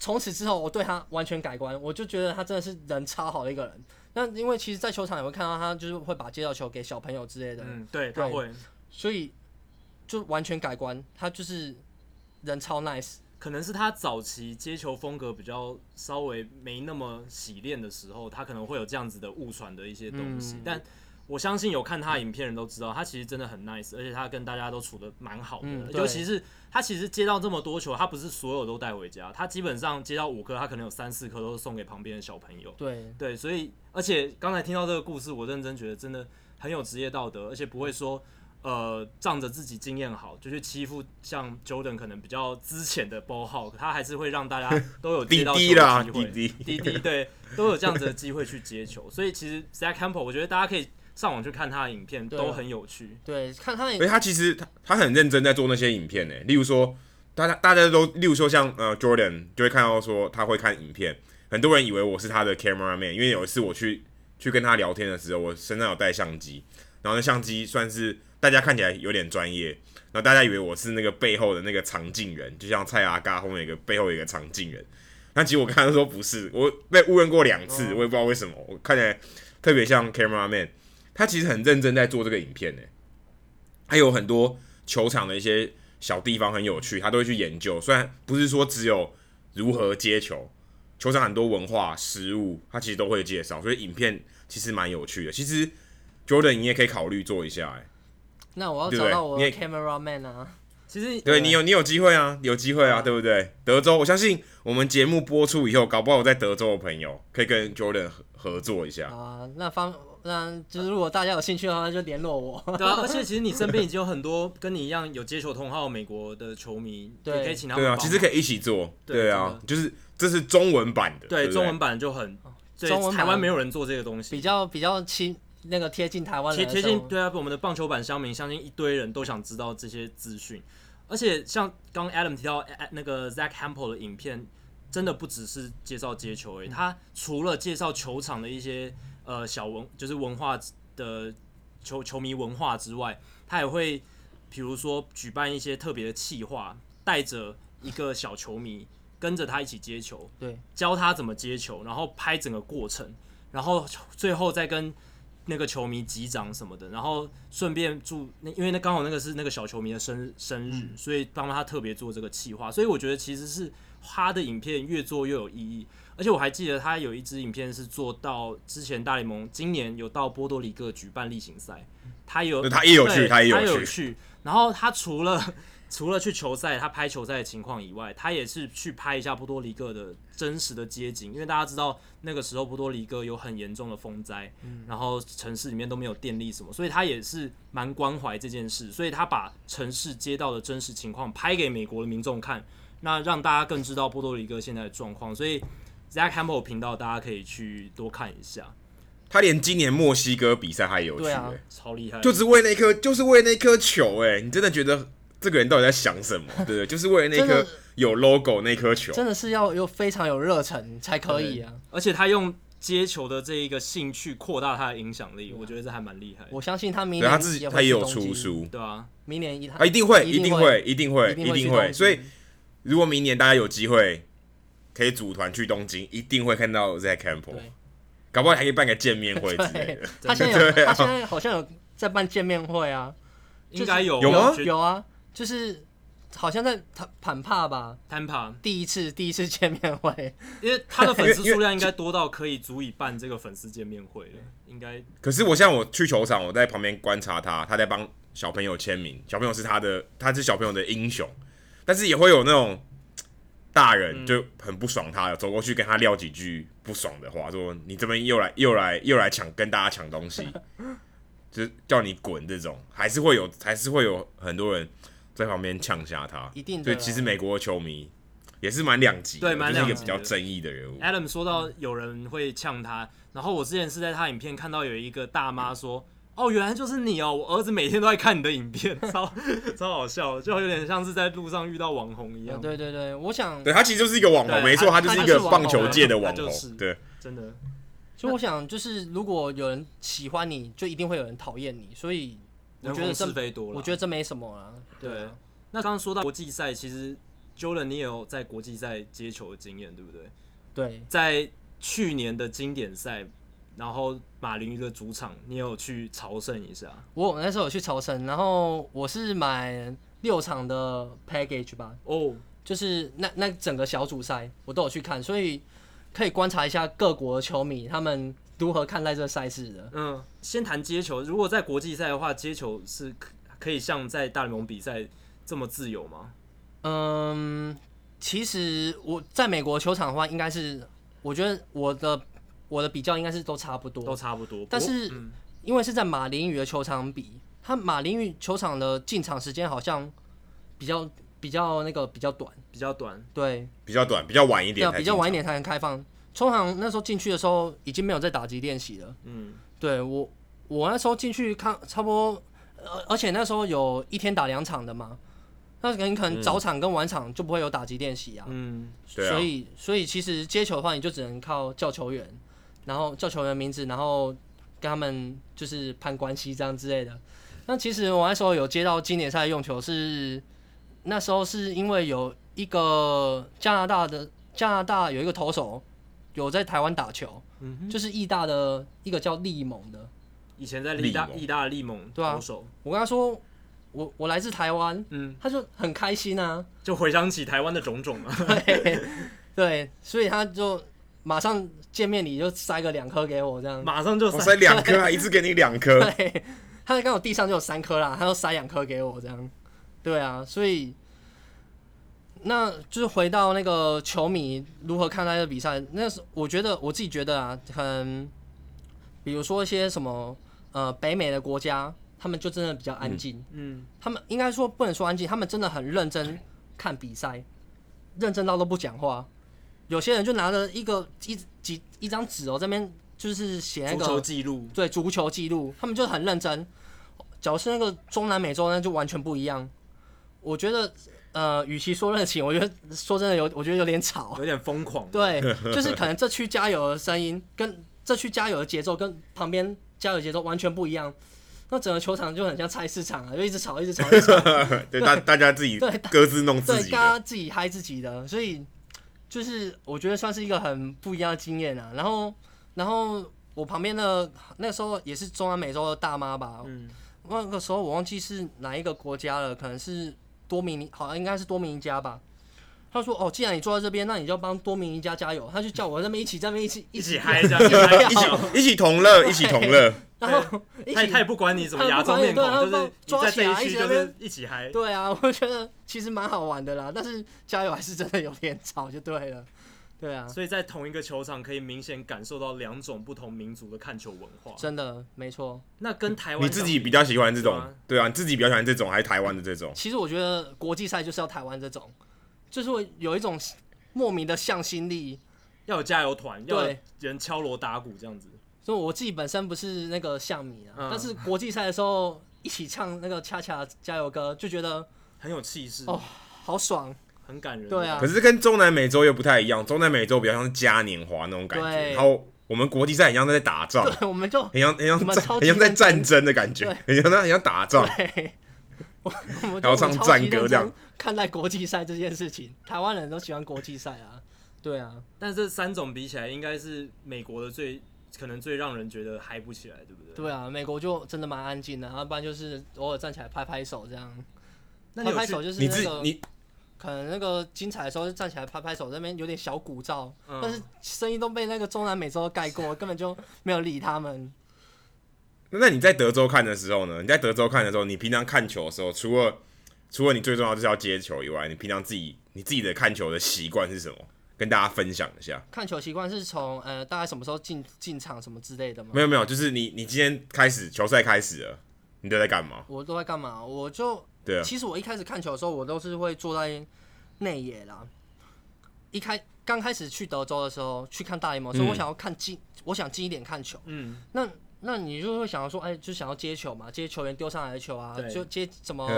从此之后，我对他完全改观，我就觉得他真的是人超好的一个人。那因为其实，在球场也会看到他，就是会把接到球给小朋友之类的。嗯，对，他会。所以就完全改观，他就是人超 nice。可能是他早期接球风格比较稍微没那么洗练的时候，他可能会有这样子的误传的一些东西。嗯、但我相信有看他的影片人都知道，他其实真的很 nice，而且他跟大家都处的蛮好的。嗯、尤其是他其实接到这么多球，他不是所有都带回家，他基本上接到五颗，他可能有三四颗都是送给旁边的小朋友。对对，所以而且刚才听到这个故事，我认真觉得真的很有职业道德，而且不会说。呃，仗着自己经验好，就去欺负像 Jordan 可能比较资浅的 ball hawk，他还是会让大家 都有接到球的机会。滴滴啦，滴滴，滴滴，对，都有这样子的机会去接球。所以其实 Zach Campbell，我觉得大家可以上网去看他的影片，都很有趣。对，看他的影片。他其实他他很认真在做那些影片呢。例如说，大家大家都，例如说像呃 Jordan 就会看到说他会看影片，很多人以为我是他的 camera man，因为有一次我去去跟他聊天的时候，我身上有带相机，然后那相机算是。大家看起来有点专业，然后大家以为我是那个背后的那个长镜人，就像蔡阿嘎后面有一个背后有一个长镜人，那其实我刚刚说不是，我被误认过两次，我也不知道为什么，我看起来特别像 cameraman，他其实很认真在做这个影片呢，还有很多球场的一些小地方很有趣，他都会去研究，虽然不是说只有如何接球，球场很多文化、食物，他其实都会介绍，所以影片其实蛮有趣的。其实 Jordan 你也可以考虑做一下，哎。那我要找到我的 camera man 啊！其实对你有你有机会啊，有机会啊，对不对？德州，我相信我们节目播出以后，搞不好我在德州的朋友可以跟 Jordan 合合作一下啊。那方那就是如果大家有兴趣的话，就联络我。对啊，而且其实你身边已经有很多跟你一样有接球同号美国的球迷，对，可以请他们。对啊，其实可以一起做。对啊，就是这是中文版的，对，中文版就很中文台湾没有人做这个东西，比较比较亲。那个贴近台湾，贴贴近对啊，我们的棒球版乡民，相信一堆人都想知道这些资讯。而且像刚 Adam 提到那个 Zach Campbell 的影片，真的不只是介绍接球而已。他除了介绍球场的一些呃小文，就是文化的球球迷文化之外，他也会比如说举办一些特别的企划，带着一个小球迷跟着他一起接球，对，教他怎么接球，然后拍整个过程，然后最后再跟。那个球迷击掌什么的，然后顺便祝那，因为那刚好那个是那个小球迷的生日生日，嗯、所以帮他特别做这个企划。所以我觉得其实是他的影片越做越有意义。而且我还记得他有一支影片是做到之前大联盟今年有到波多黎各举办例行赛，他有他也有去，他也有有去。然后他除了除了去球赛，他拍球赛的情况以外，他也是去拍一下波多黎各的真实的街景，因为大家知道那个时候波多黎各有很严重的风灾，嗯、然后城市里面都没有电力什么，所以他也是蛮关怀这件事，所以他把城市街道的真实情况拍给美国的民众看，那让大家更知道波多黎各现在的状况。所以 Zach Campbell 频道大家可以去多看一下。他连今年墨西哥比赛还有去、欸，啊、超厉害，就是为那颗，就是为那颗球、欸，哎，你真的觉得？这个人到底在想什么？对 不对？就是为了那颗有 logo 那颗球，真的是要有非常有热忱才可以啊！而且他用接球的这一个兴趣扩大他的影响力，我觉得这还蛮厉害。我相信他明年他自己他也有出书，对啊，明年一他一定会，一定会，一定会，一定会。所以如果明年大家有机会可以组团去东京，一定会看到 Zach Campbell，搞不好还可以办个见面会之类的。他现在有，他现在好像有在办见面会啊，应该有有吗？有啊。就是好像在坦坦帕吧，坦帕第一次第一次见面会，因为他的粉丝数量应该多到可以足以办这个粉丝见面会了，应该。可是我像我去球场，我在旁边观察他，他在帮小朋友签名，小朋友是他的，他是小朋友的英雄，但是也会有那种大人就很不爽他，走过去跟他撂几句不爽的话，说你这边又来又来又来抢跟大家抢东西，就是叫你滚这种，还是会有还是会有很多人。在旁边呛下他，一定。对，其实美国的球迷也是蛮两极，对，蛮两个比较争议的人物。Adam 说到有人会呛他，然后我之前是在他影片看到有一个大妈说：“哦，原来就是你哦，我儿子每天都在看你的影片，超超好笑，就有点像是在路上遇到网红一样。”对对对，我想，对他其实就是一个网红，没错，他就是一个棒球界的网红，对，真的。所以我想，就是如果有人喜欢你，就一定会有人讨厌你，所以。我觉得是非多了，我觉得这没什么啊。对，那刚刚说到国际赛，其实 Jordan 你也有在国际赛接球的经验，对不对？对，在去年的经典赛，然后马林鱼的主场，你有去朝圣一下？我那时候有去朝圣，然后我是买六场的 package 吧。哦，就是那那整个小组赛我都有去看，所以可以观察一下各国的球迷他们如何看待这个赛事的。嗯，先谈接球，如果在国际赛的话，接球是可可以像在大联盟比赛这么自由吗？嗯，其实我在美国球场的话，应该是我觉得我的我的比较应该是都差不多，都差不多。但是因为是在马林鱼的球场比，他马林鱼球场的进场时间好像比较比较那个比较短，比较短，对，比较短，比较晚一点，比较晚一点才能开放。通常那时候进去的时候已经没有在打击练习了。嗯，对我我那时候进去看差不多，而而且那时候有一天打两场的嘛。那你可能早场跟晚场就不会有打击练习啊，嗯，所以所以其实接球的话，你就只能靠叫球员，然后叫球员名字，然后跟他们就是攀关系这样之类的。那其实我那时候有接到经典赛用球是，那时候是因为有一个加拿大的加拿大有一个投手有在台湾打球，嗯，就是义大的一个叫利蒙的，以前在义大义大利蒙对啊，我跟他说。我我来自台湾，嗯，他就很开心啊，就回想起台湾的种种啊，对，对，所以他就马上见面礼就塞个两颗给我，这样，马上就塞。两颗啊，一次给你两颗，对，他刚好地上就有三颗啦，他就塞两颗给我，这样，对啊，所以那就是回到那个球迷如何看待这比赛，那是我觉得我自己觉得啊，可能比如说一些什么呃北美的国家。他们就真的比较安静，嗯，他们应该说不能说安静，他们真的很认真看比赛，认真到都不讲话。有些人就拿着一个一几一张纸哦，这边就是写那个足球记录，对，足球记录，他们就很认真。假如是那个中南美洲那就完全不一样。我觉得，呃，与其说热情，我觉得说真的有，我觉得有点吵，有点疯狂。对，就是可能这区加油的声音跟这区加油的节奏跟旁边加油节奏完全不一样。那整个球场就很像菜市场啊，就一直吵，一直吵，一直吵。对，大大家自己对各自弄自己的，对，大家自己嗨自己的，所以就是我觉得算是一个很不一样的经验啊。然后，然后我旁边的那时候也是中南美洲的大妈吧，嗯，那个时候我忘记是哪一个国家了，可能是多米尼，好像应该是多米尼加吧。他说：“哦，既然你坐在这边，那你就帮多米尼加加油。”他就叫我在那边一起在那边 一起一起嗨，这样 一起一起同乐，一起同乐。然后他他也不管你怎么亚洲面孔，就是抓起来一起就是一起嗨。对啊，我觉得其实蛮好玩的啦，但是加油还是真的有点吵，就对了。对啊，所以在同一个球场可以明显感受到两种不同民族的看球文化。真的没错。那跟台湾，你自己比较喜欢这种？对啊，你自己比较喜欢这种还是台湾的这种？其实我觉得国际赛就是要台湾这种。就是会有一种莫名的向心力，要有加油团，要有人敲锣打鼓这样子。所以我自己本身不是那个象迷啊，嗯、但是国际赛的时候一起唱那个恰恰加油歌，就觉得很有气势哦，好爽，很感人。对啊，可是跟中南美洲又不太一样，中南美洲比较像是嘉年华那种感觉，然后我们国际赛一样在打仗，对，我们就很像很像在很像在战争的感觉，很像那很像打仗。然后 唱战歌这样看待国际赛这件事情，台湾人都喜欢国际赛啊，对啊。但这三种比起来，应该是美国的最可能最让人觉得嗨不起来，对不对？对啊，美国就真的蛮安静的，然后不然就是偶尔站起来拍拍手这样。那拍拍手就是那个，你可能那个精彩的时候就站起来拍拍手，那边有点小鼓噪，嗯、但是声音都被那个中南美洲盖过，根本就没有理他们。那你在德州看的时候呢？你在德州看的时候，你平常看球的时候，除了除了你最重要就是要接球以外，你平常自己你自己的看球的习惯是什么？跟大家分享一下。看球习惯是从呃大概什么时候进进场什么之类的吗？没有没有，就是你你今天开始球赛开始了，你都在干嘛？我都在干嘛？我就对啊。其实我一开始看球的时候，我都是会坐在内野啦。一开刚开始去德州的时候，去看大联盟，所以我想要看近，嗯、我想近一点看球。嗯，那。那你就会想要说，哎、欸，就想要接球嘛，接球员丢上来的球啊，就接什么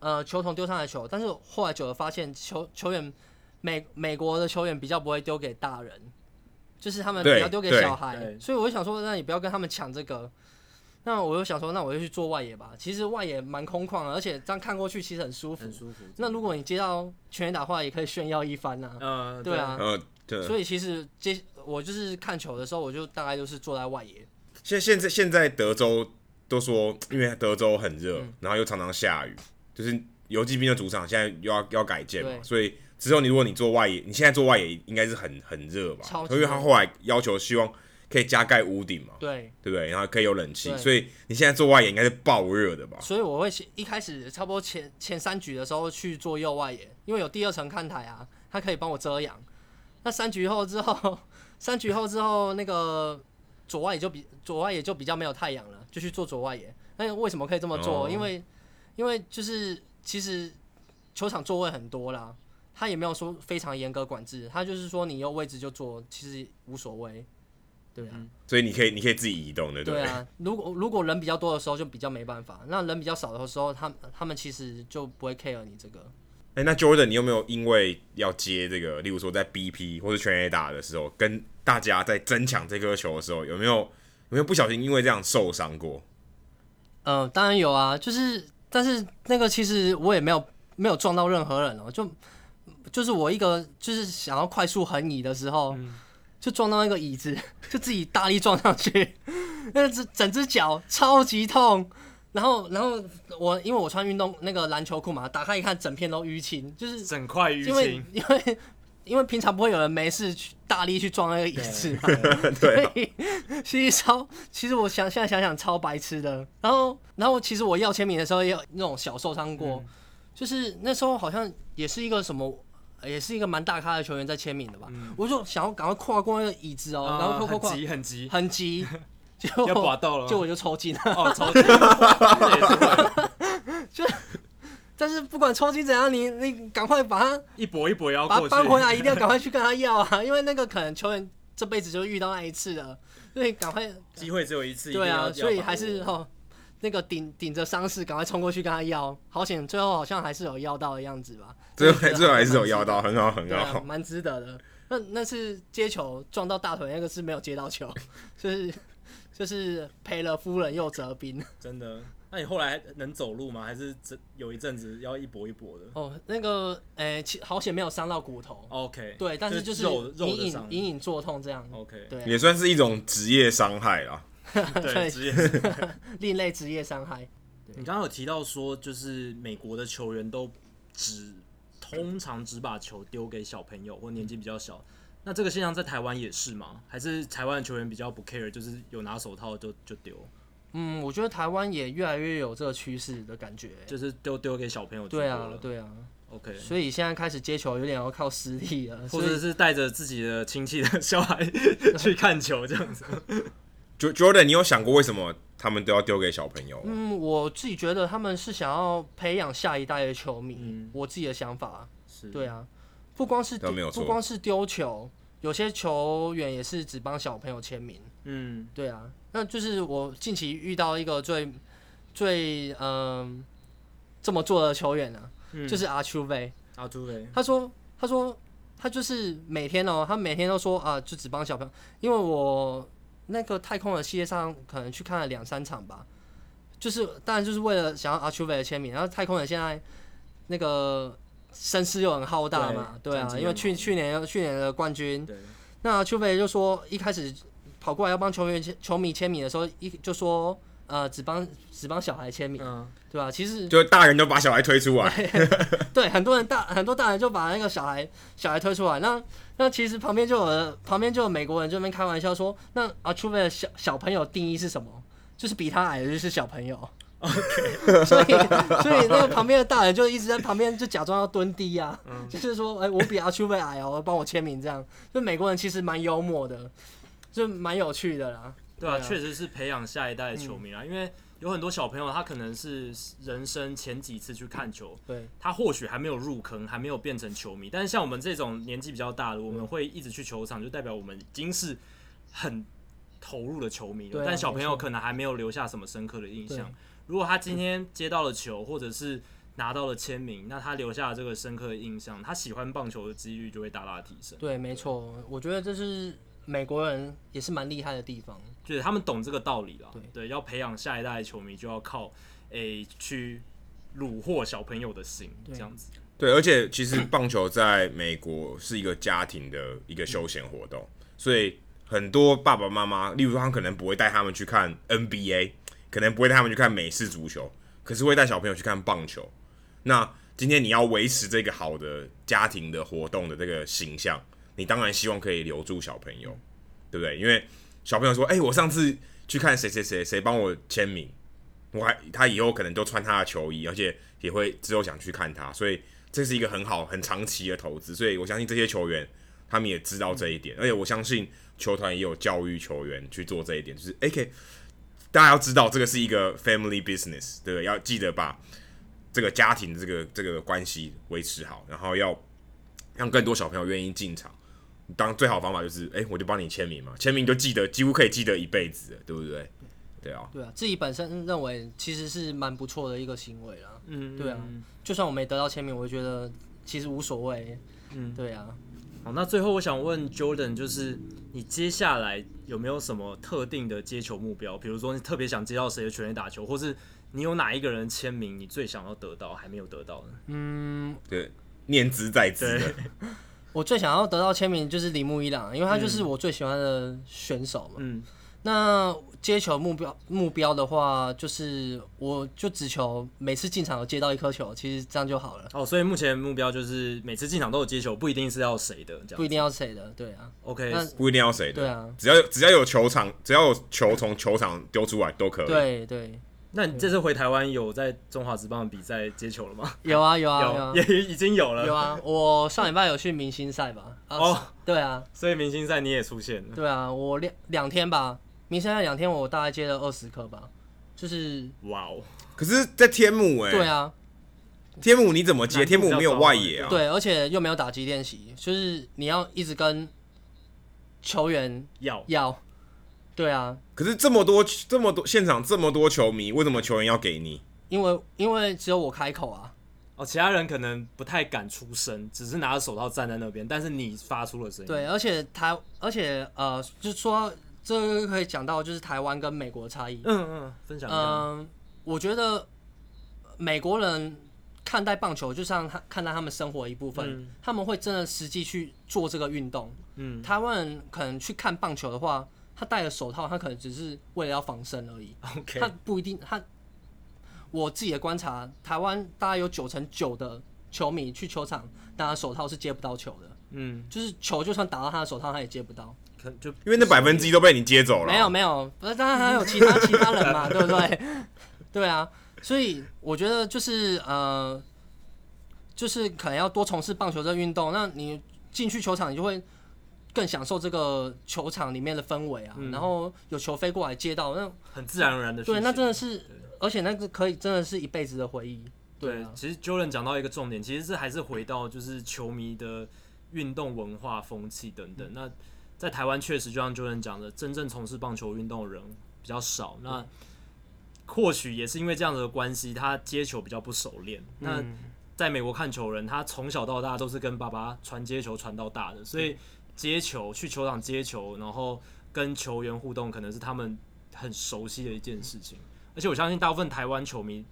呃球童丢上来的球。但是后来久了发现球，球球员美美国的球员比较不会丢给大人，就是他们比较丢给小孩，所以我就想说，那你不要跟他们抢这个。那我就想说，那我就去做外野吧。其实外野蛮空旷的，而且这样看过去其实很舒服。很舒服。那如果你接到全垒打的话，也可以炫耀一番呐、啊。嗯，对啊。呃，对。所以其实接我就是看球的时候，我就大概就是坐在外野。现现在现在德州都说，因为德州很热，嗯、然后又常常下雨，就是游击兵的主场现在又要要改建嘛，所以之后你如果你做外野，你现在做外野应该是很很热吧？因为他后来要求希望可以加盖屋顶嘛，对，对不对？然后可以有冷气，所以你现在做外野应该是爆热的吧？所以我会一开始差不多前前三局的时候去做右外野，因为有第二层看台啊，它可以帮我遮阳。那三局后之后，三局后之后那个左外野就比左外野就比较没有太阳了，就去做左外野。那为什么可以这么做？哦因为因为就是其实球场座位很多啦，他也没有说非常严格管制，他就是说你有位置就坐，其实无所谓。对啊。所以你可以你可以自己移动的，对不对？对啊，如果如果人比较多的时候就比较没办法，那人比较少的时候，他他们其实就不会 care 你这个。哎、欸，那 Jordan，你有没有因为要接这个，例如说在 BP 或者全 A 打的时候，跟大家在争抢这颗球的时候，有没有有没有不小心因为这样受伤过？嗯、呃，当然有啊，就是但是那个其实我也没有没有撞到任何人哦、喔，就就是我一个就是想要快速横移的时候，嗯、就撞到那个椅子，就自己大力撞上去，那只整只脚超级痛。然后，然后我因为我穿运动那个篮球裤嘛，打开一看，整片都淤青，就是整块淤青。因为因为因为平常不会有人没事去大力去撞那个椅子嘛，对，所以其实超，其实我想现在想想超白痴的。然后，然后其实我要签名的时候也有那种小受伤过，嗯、就是那时候好像也是一个什么，也是一个蛮大咖的球员在签名的吧。嗯、我就想要赶快跨过那个椅子哦、喔，然后跨跨跨，很急很急很急。就要刮到了，就我就抽筋了。哦，抽筋。就，但是不管抽筋怎样，你你赶快把它一搏一搏要把它搬回来，一定要赶快去跟他要啊，因为那个可能球员这辈子就遇到那一次了，所以赶快机会只有一次。对啊，所以还是哦，那个顶顶着伤势赶快冲过去跟他要，好险，最后好像还是有要到的样子吧。最后最后还是有要到，很好很好，蛮值得的。那那次接球撞到大腿，那个是没有接到球，就是。就是赔了夫人又折兵，真的。那你后来能走路吗？还是有一阵子要一跛一跛的？哦，那个，诶，其好险没有伤到骨头。OK，对，但是就是隐隐隐隐作痛这样。OK，对，也算是一种职业伤害啦。对，职业 另类职业伤害。你刚刚有提到说，就是美国的球员都只通常只把球丢给小朋友或年纪比较小。那这个现象在台湾也是吗？还是台湾的球员比较不 care，就是有拿手套就就丢？嗯，我觉得台湾也越来越有这个趋势的感觉，就是丢丢给小朋友。对啊，对啊。OK，所以现在开始接球有点要靠实力了，或者是带着自己的亲戚的小孩 去看球这样子。Jordan，你有想过为什么他们都要丢给小朋友？嗯，我自己觉得他们是想要培养下一代的球迷。嗯，我自己的想法是，对啊。不光是不光是丢球，有些球员也是只帮小朋友签名。嗯，对啊，那就是我近期遇到一个最最嗯、呃、这么做的球员呢、啊，嗯、就是阿丘威。阿丘威，他说他说他就是每天哦，他每天都说啊，就只帮小朋友，因为我那个太空的系列上可能去看了两三场吧，就是当然就是为了想要阿丘维的签名，然后太空人现在那个。声势又很浩大嘛，对，对啊，因为去去年去年的冠军，对。那邱飞就说一开始跑过来要帮球员签球迷签名的时候，一就说呃只帮只帮小孩签名，嗯，对吧？其实就大人都把小孩推出来，对，对，很多人大很多大人就把那个小孩小孩推出来，那那其实旁边就有旁边就有美国人就那边开玩笑说，那啊邱飞的小小朋友定义是什么？就是比他矮的就是小朋友。OK，所以所以那个旁边的大人就一直在旁边就假装要蹲低啊，嗯、就是说，哎、欸，我比阿丘贝矮哦，帮我签名这样。就美国人其实蛮幽默的，就蛮有趣的啦。对啊，确实是培养下一代的球迷啊。嗯、因为有很多小朋友，他可能是人生前几次去看球，对，他或许还没有入坑，还没有变成球迷。但是像我们这种年纪比较大的，我们会一直去球场，就代表我们已经是很投入的球迷了。啊、但小朋友可能还没有留下什么深刻的印象。如果他今天接到了球，或者是拿到了签名，那他留下了这个深刻的印象，他喜欢棒球的几率就会大大提升。对，没错，我觉得这是美国人也是蛮厉害的地方，就是他们懂这个道理了。对，对，要培养下一代的球迷，就要靠诶、欸、去虏获小朋友的心，这样子。对，而且其实棒球在美国是一个家庭的一个休闲活动，所以很多爸爸妈妈，例如说他可能不会带他们去看 NBA。可能不会带他们去看美式足球，可是会带小朋友去看棒球。那今天你要维持这个好的家庭的活动的这个形象，你当然希望可以留住小朋友，对不对？因为小朋友说：“哎、我上次去看谁谁谁谁帮我签名，我还他以后可能都穿他的球衣，而且也会之后想去看他，所以这是一个很好很长期的投资。所以我相信这些球员他们也知道这一点，而且我相信球团也有教育球员去做这一点，就是 OK，大家要知道这个是一个 family business，对不对？要记得把这个家庭的这个这个关系维持好，然后要让更多小朋友愿意进场。”当最好方法就是，哎、欸，我就帮你签名嘛，签名就记得，几乎可以记得一辈子，对不对？对啊，对啊，自己本身认为其实是蛮不错的一个行为啦。嗯，对啊，就算我没得到签名，我觉得其实无所谓。嗯，对啊。好，那最后我想问 Jordan，就是你接下来有没有什么特定的接球目标？比如说你特别想接到谁的全垒打球，或是你有哪一个人签名你最想要得到还没有得到的？嗯，对，念兹在兹。我最想要得到签名就是铃木一朗，因为他就是我最喜欢的选手嘛。嗯，那接球目标目标的话，就是我就只求每次进场有接到一颗球，其实这样就好了。哦，所以目前目标就是每次进场都有接球，不一定是要谁的，这样。不一定要谁的，对啊。OK，那不一定要谁的，对啊。只要只要有球场，只要有球从球场丢出来都可以。对对。那你这次回台湾有在中华职棒比赛接球了吗？有啊有啊有，啊，也已经有了。有啊，我上礼拜有去明星赛吧？哦，对啊，所以明星赛你也出现了。对啊，我两两天吧，明星赛两天我大概接了二十颗吧，就是哇哦。可是，在天母哎。对啊，天母你怎么接？天母没有外野啊。对，而且又没有打击练习，就是你要一直跟球员要要。对啊，可是这么多这么多现场这么多球迷，为什么球员要给你？因为因为只有我开口啊，哦，其他人可能不太敢出声，只是拿着手套站在那边，但是你发出了声音。对，而且台，而且呃，就是说这个可以讲到就是台湾跟美国的差异。嗯嗯，分享一下。嗯，我觉得美国人看待棒球就像他看待他们生活的一部分，嗯，他们会真的实际去做这个运动。嗯，台湾人可能去看棒球的话。他戴了手套，他可能只是为了要防身而已。他不一定。他我自己的观察，台湾大概有九成九的球迷去球场，拿手套是接不到球的。嗯，就是球就算打到他的手套，他也接不到。可就因为那百分之一都被你接走了。没有没有，不是当然还有其他其他人嘛，对不对？对啊，所以我觉得就是呃，就是可能要多从事棒球这个运动。那你进去球场，你就会。更享受这个球场里面的氛围啊，嗯、然后有球飞过来接到，那很自然而然的。对，那真的是，而且那个可以真的是一辈子的回忆。对，其实 Jordan 讲到一个重点，其实是还是回到就是球迷的运动文化、风气等等。嗯、那在台湾确实就像 Jordan 讲的，真正从事棒球运动的人比较少。那或许也是因为这样的关系，他接球比较不熟练。嗯、那在美国看球人，他从小到大都是跟爸爸传接球传到大的，所以。接球，去球场接球，然后跟球员互动，可能是他们很熟悉的一件事情。而且我相信大部分台湾球迷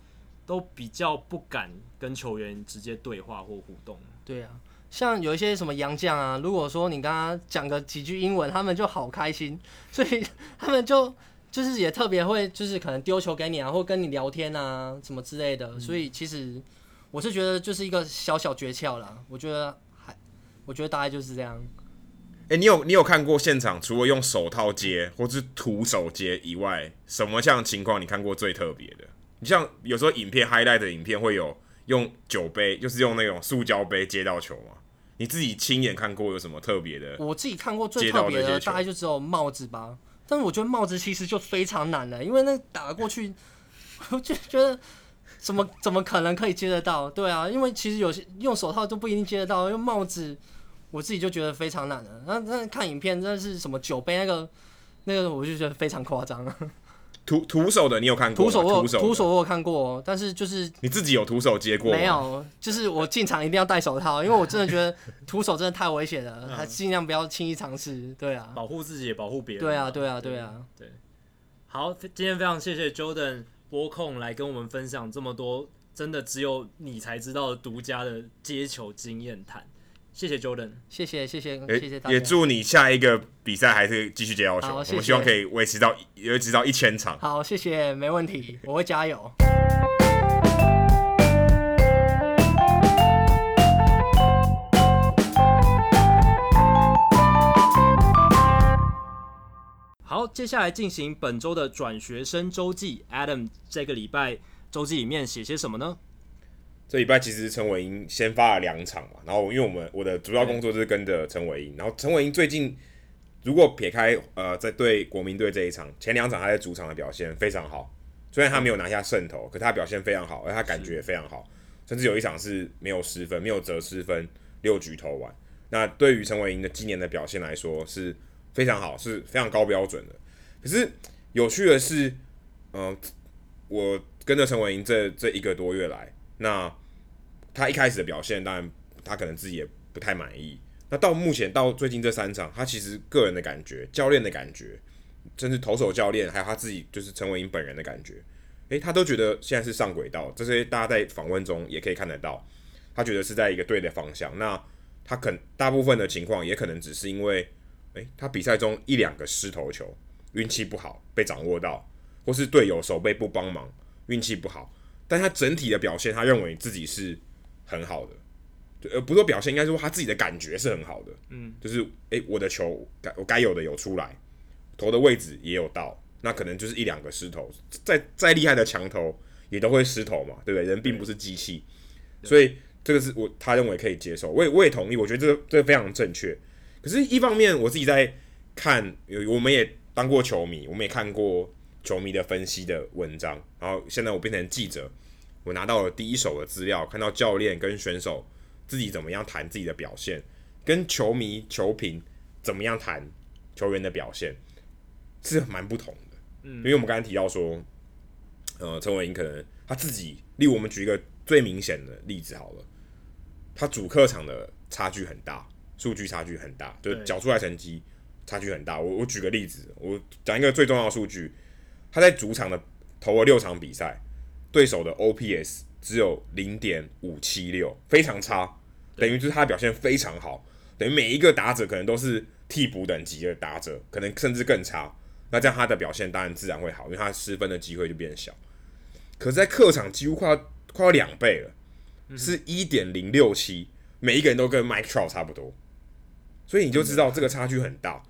都比较不敢跟球员直接对话或互动。对啊，像有一些什么洋将啊，如果说你跟他讲个几句英文，他们就好开心，所以他们就就是也特别会，就是可能丢球给你啊，或跟你聊天啊，什么之类的。所以其实我是觉得就是一个小小诀窍啦。我觉得还，我觉得大概就是这样。哎、欸，你有你有看过现场除了用手套接或是徒手接以外，什么样情况你看过最特别的？你像有时候影片 highlight 的影片会有用酒杯，就是用那种塑胶杯接到球吗？你自己亲眼看过有什么特别的？我自己看过最特别的大概就只有帽子吧。但是我觉得帽子其实就非常难了，因为那打过去，我就觉得怎么怎么可能可以接得到？对啊，因为其实有些用手套都不一定接得到，用帽子。我自己就觉得非常难了。那那看影片，真的是什么酒杯那个那个，我就觉得非常夸张。徒徒手的你有看过？徒手我徒手我有看过，但是就是你自己有徒手接过？没有，就是我进场一定要戴手套，因为我真的觉得 徒手真的太危险了，还尽量不要轻易尝试。对啊，保护自己也保护别人。对啊，对啊，对啊，对。好，今天非常谢谢 Jordan 播控来跟我们分享这么多，真的只有你才知道的独家的接球经验谈。谢谢 Jordan，谢谢谢谢，也也祝你下一个比赛还是继续接要求，我希望可以维持到维持到一千场。好，谢谢，没问题，我会加油。好，接下来进行本周的转学生周记。Adam，这个礼拜周记里面写些什么呢？这礼拜其实陈伟英先发了两场嘛，然后因为我们我的主要工作就是跟着陈伟英，然后陈伟英最近如果撇开呃在对国民队这一场，前两场他在主场的表现非常好，虽然他没有拿下胜投，可他表现非常好，而他感觉也非常好，甚至有一场是没有失分，没有折失分，六局投完。那对于陈伟英的今年的表现来说是非常好，是非常高标准的。可是有趣的是，嗯、呃，我跟着陈伟英这这一个多月来，那他一开始的表现，当然他可能自己也不太满意。那到目前到最近这三场，他其实个人的感觉、教练的感觉，甚至投手教练，还有他自己就是陈伟英本人的感觉，诶，他都觉得现在是上轨道。这些大家在访问中也可以看得到，他觉得是在一个对的方向。那他可大部分的情况也可能只是因为，诶，他比赛中一两个失投球，运气不好被掌握到，或是队友守备不帮忙，运气不好。但他整体的表现，他认为自己是很好的，呃，不说表现，应该说他自己的感觉是很好的。嗯，就是诶，我的球该我该有的有出来，投的位置也有到，那可能就是一两个失投，再再厉害的强投也都会失投嘛，对不对？人并不是机器，所以。这个是我他认为可以接受，我也我也同意，我觉得这个这个非常正确。可是，一方面我自己在看，我们也当过球迷，我们也看过球迷的分析的文章，然后现在我变成记者，我拿到了第一手的资料，看到教练跟选手自己怎么样谈自己的表现，跟球迷球评怎么样谈球员的表现，是蛮不同的。嗯，因为我们刚才提到说，呃，陈伟霆可能他自己，例如我们举一个最明显的例子好了。他主客场的差距很大，数据差距很大，就缴出来成绩差距很大。我我举个例子，我讲一个最重要的数据，他在主场的投了六场比赛，对手的 OPS 只有零点五七六，非常差，等于就是他的表现非常好，等于每一个打者可能都是替补等级的打者，可能甚至更差。那这样他的表现当然自然会好，因为他失分的机会就变小。可是，在客场几乎快要快要两倍了。是一点零六七，每一个人都跟 Mike Trout 差不多，所以你就知道这个差距很大。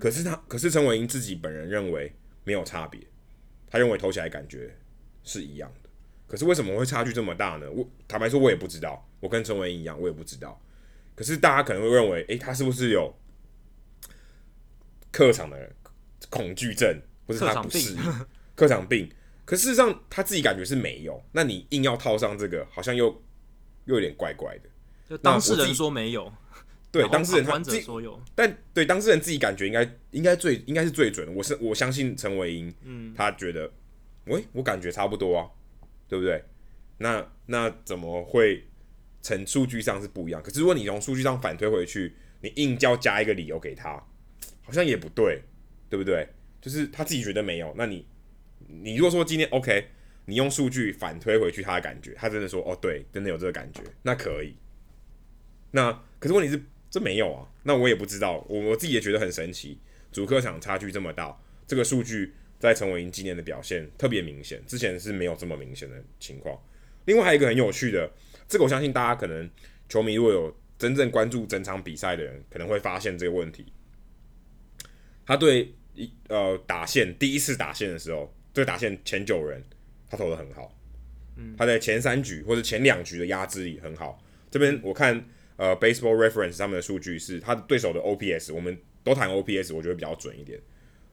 可是他，可是陈伟英自己本人认为没有差别，他认为投起来感觉是一样的。可是为什么会差距这么大呢？我坦白说，我也不知道。我跟陈文一样，我也不知道。可是大家可能会认为，诶，他是不是有客场的恐惧症，或是他不适应 客场病？可事实上他自己感觉是没有。那你硬要套上这个，好像又。又有点怪怪的，就当事人说没有，对当事人他自己说有，但对当事人自己感觉应该应该最应该是最准的。我是我相信陈伟英，嗯，他觉得，喂、欸，我感觉差不多啊，对不对？那那怎么会从数据上是不一样？可是如果你从数据上反推回去，你硬要加一个理由给他，好像也不对，对不对？就是他自己觉得没有，那你你如果说今天 OK。你用数据反推回去，他的感觉，他真的说，哦，对，真的有这个感觉，那可以。那可是问题是，这没有啊。那我也不知道，我我自己也觉得很神奇，主客场差距这么大，这个数据在陈伟英今年的表现特别明显，之前是没有这么明显的情况。另外还有一个很有趣的，这个我相信大家可能球迷如果有真正关注整场比赛的人，可能会发现这个问题。他对一呃打线第一次打线的时候，这个打线前九人。他投的很好，嗯他在前三局或者前两局的压制力很好。这边我看呃，Baseball Reference 上面的数据是他的对手的 OPS，我们都谈 OPS，我觉得比较准一点，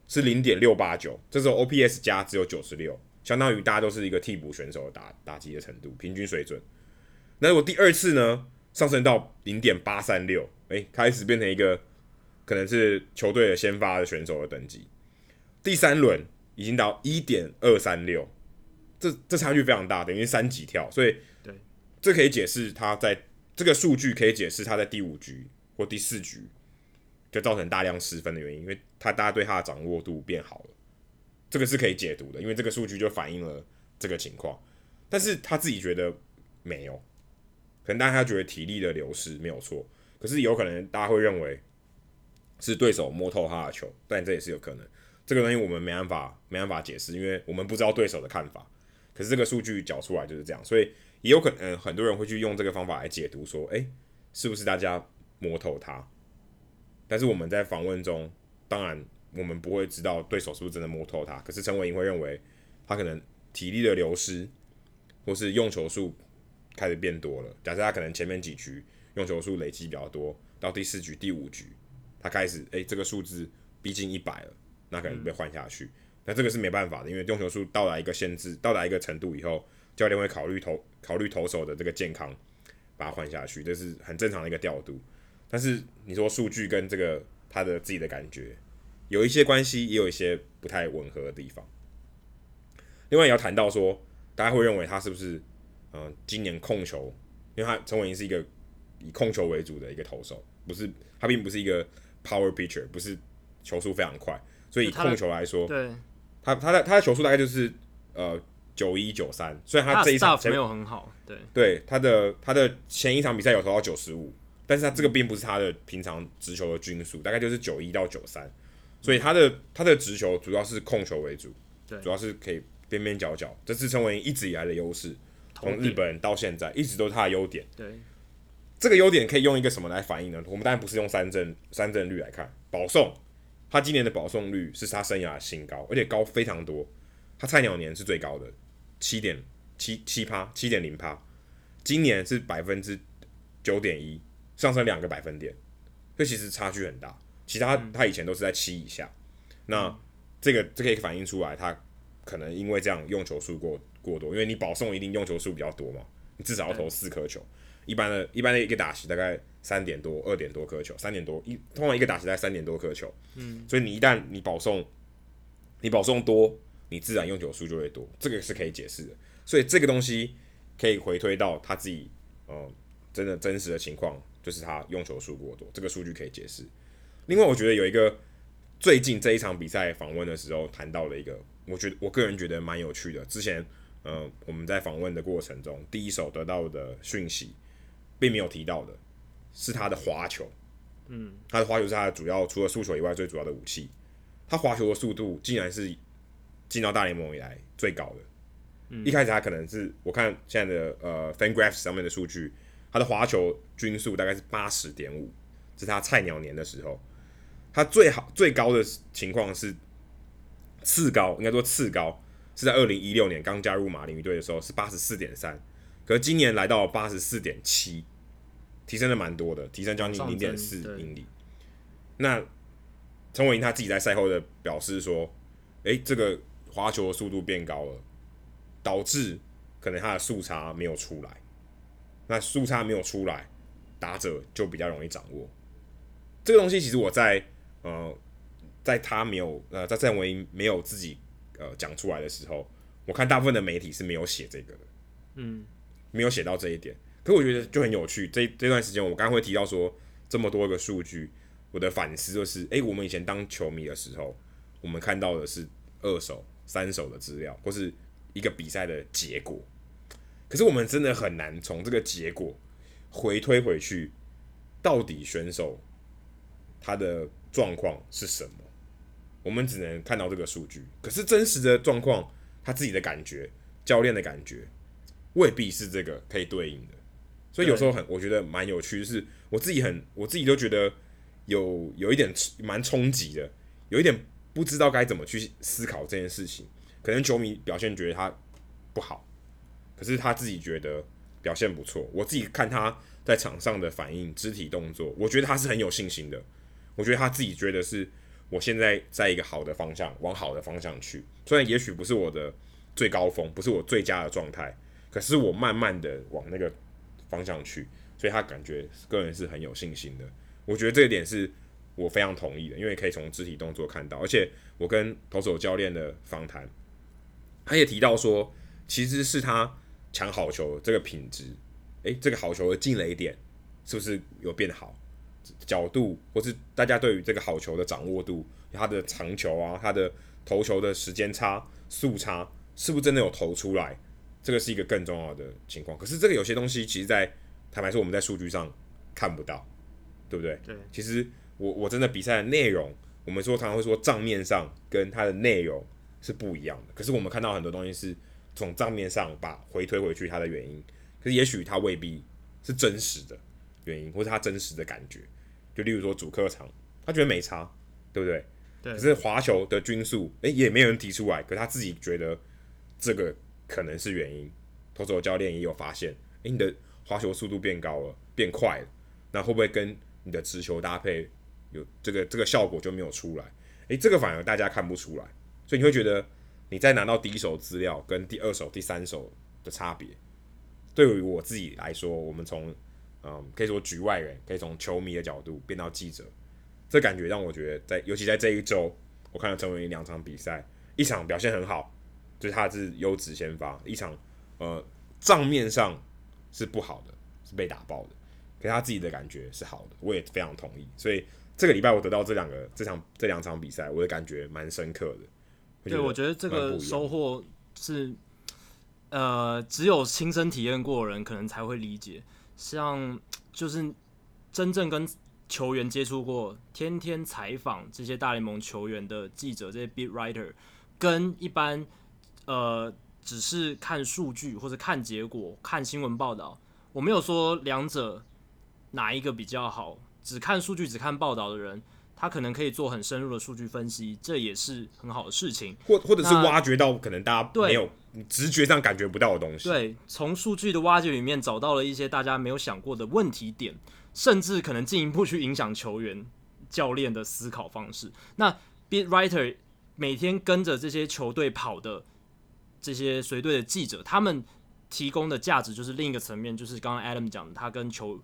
是零点六八九。这时候 OPS 加只有九十六，相当于大家都是一个替补选手的打打击的程度，平均水准。那如果第二次呢，上升到零点八三六，哎，开始变成一个可能是球队的先发的选手的等级。第三轮已经到一点二三六。这这差距非常大，等于三级跳，所以对，这可以解释他在这个数据可以解释他在第五局或第四局就造成大量失分的原因，因为他大家对他的掌握度变好了，这个是可以解读的，因为这个数据就反映了这个情况。但是他自己觉得没有，可能大家觉得体力的流失没有错，可是有可能大家会认为是对手摸透他的球，但这也是有可能。这个东西我们没办法没办法解释，因为我们不知道对手的看法。可是这个数据缴出来就是这样，所以也有可能、很多人会去用这个方法来解读，说，诶，是不是大家摸透他？但是我们在访问中，当然我们不会知道对手是不是真的摸透他。可是陈伟霆会认为他可能体力的流失，或是用球数开始变多了。假设他可能前面几局用球数累积比较多，到第四局、第五局，他开始哎、这个数字逼近一百了，那可能被换下去。那这个是没办法的，因为用球数到达一个限制，到达一个程度以后，教练会考虑投考虑投手的这个健康，把他换下去，这是很正常的一个调度。但是你说数据跟这个他的自己的感觉有一些关系，也有一些不太吻合的地方。另外也要谈到说，大家会认为他是不是嗯、呃、今年控球，因为他陈伟霆是一个以控球为主的一个投手，不是他并不是一个 power pitcher，不是球速非常快，所以以控球来说，对，他他的他的球速大概就是呃九一九三，所以他这一场没有很好，对对，他的他的前一场比赛有投到九十五。但是他这个并不是他的平常直球的均速，大概就是九一到九三，所以他的他的直球主要是控球为主，对，主要是可以边边角角，这是陈伟霆一直以来的优势，从日本到现在一直都是他的优点。对，这个优点可以用一个什么来反映呢？我们当然不是用三振三振率来看，保送，他今年的保送率是他生涯的新高，而且高非常多，他菜鸟年是最高的七点七七趴七点零趴，今年是百分之九点一。上升两个百分点，这其实差距很大。其他他以前都是在七以下，嗯、那这个这可以反映出来，他可能因为这样用球数过过多，因为你保送一定用球数比较多嘛，你至少要投四颗球。一般的一般的一个打席大概三点多、二点多颗球，三点多一通常一个打席在三点多颗球，嗯，所以你一旦你保送，你保送多，你自然用球数就会多，这个是可以解释的。所以这个东西可以回推到他自己，呃，真的真实的情况。就是他用球数过多，这个数据可以解释。另外，我觉得有一个最近这一场比赛访问的时候谈到了一个，我觉得我个人觉得蛮有趣的。之前，呃，我们在访问的过程中，第一手得到的讯息，并没有提到的是他的滑球。嗯，他的滑球是他的主要，除了速球以外最主要的武器。他滑球的速度竟然是进到大联盟以来最高的。嗯，一开始他可能是我看现在的呃 FanGraphs 上面的数据。他的滑球均速大概是八十点五，这是他菜鸟年的时候，他最好最高的情况是次高，应该说次高是在二零一六年刚加入马林鱼队的时候是八十四点三，可是今年来到八十四点七，提升了蛮多的，提升将近零点四英里。那陈伟霆他自己在赛后的表示说：“诶、欸，这个滑球的速度变高了，导致可能他的速差没有出来。”那速差没有出来，打者就比较容易掌握。这个东西其实我在呃，在他没有呃，在郑文英没有自己呃讲出来的时候，我看大部分的媒体是没有写这个的，嗯，没有写到这一点。可我觉得就很有趣。这这段时间我刚刚会提到说这么多个数据，我的反思就是：诶，我们以前当球迷的时候，我们看到的是二手、三手的资料，或是一个比赛的结果。可是我们真的很难从这个结果回推回去，到底选手他的状况是什么？我们只能看到这个数据。可是真实的状况，他自己的感觉、教练的感觉，未必是这个可以对应的。所以有时候很，我觉得蛮有趣，就是我自己很，我自己都觉得有有一点蛮冲击的，有一点不知道该怎么去思考这件事情。可能球迷表现觉得他不好。可是他自己觉得表现不错，我自己看他在场上的反应、肢体动作，我觉得他是很有信心的。我觉得他自己觉得是，我现在在一个好的方向，往好的方向去。虽然也许不是我的最高峰，不是我最佳的状态，可是我慢慢的往那个方向去，所以他感觉个人是很有信心的。我觉得这一点是我非常同意的，因为可以从肢体动作看到，而且我跟投手教练的访谈，他也提到说，其实是他。抢好球这个品质，诶，这个好球的进垒点是不是有变好？角度或是大家对于这个好球的掌握度，他的长球啊，他的投球的时间差、速差，是不是真的有投出来？这个是一个更重要的情况。可是这个有些东西，其实在坦白说，我们在数据上看不到，对不对？对。其实我我真的比赛的内容，我们说常常会说账面上跟它的内容是不一样的。可是我们看到很多东西是。从账面上把回推回去，它的原因，可是也许它未必是真实的原因，或是他真实的感觉。就例如说主客场，他觉得没差，对不对？对。可是滑球的均速，诶、欸，也没有人提出来。可是他自己觉得这个可能是原因。投手教练也有发现，诶、欸，你的滑球速度变高了，变快了，那会不会跟你的直球搭配有这个这个效果就没有出来？哎、欸，这个反而大家看不出来，所以你会觉得你在拿到第一手资料跟第二手、第三手的差别。对于我自己来说，我们从嗯，可以说局外人，可以从球迷的角度变到记者，这感觉让我觉得在，尤其在这一周，我看到陈伟殷两场比赛，一场表现很好，就是他是优质先发；一场呃账面上是不好的，是被打爆的，可他自己的感觉是好的，我也非常同意。所以这个礼拜我得到这两个这场这两场比赛，我的感觉蛮深刻的。对，我觉得这个收获是。呃，只有亲身体验过的人可能才会理解。像就是真正跟球员接触过、天天采访这些大联盟球员的记者，这些 beat writer，跟一般呃只是看数据或者看结果、看新闻报道，我没有说两者哪一个比较好，只看数据、只看报道的人。他可能可以做很深入的数据分析，这也是很好的事情，或或者是挖掘到可能大家没有直觉上感觉不到的东西。对，从数据的挖掘里面找到了一些大家没有想过的问题点，甚至可能进一步去影响球员、教练的思考方式。那 beat writer 每天跟着这些球队跑的这些随队的记者，他们提供的价值就是另一个层面，就是刚刚 Adam 讲的，他跟球。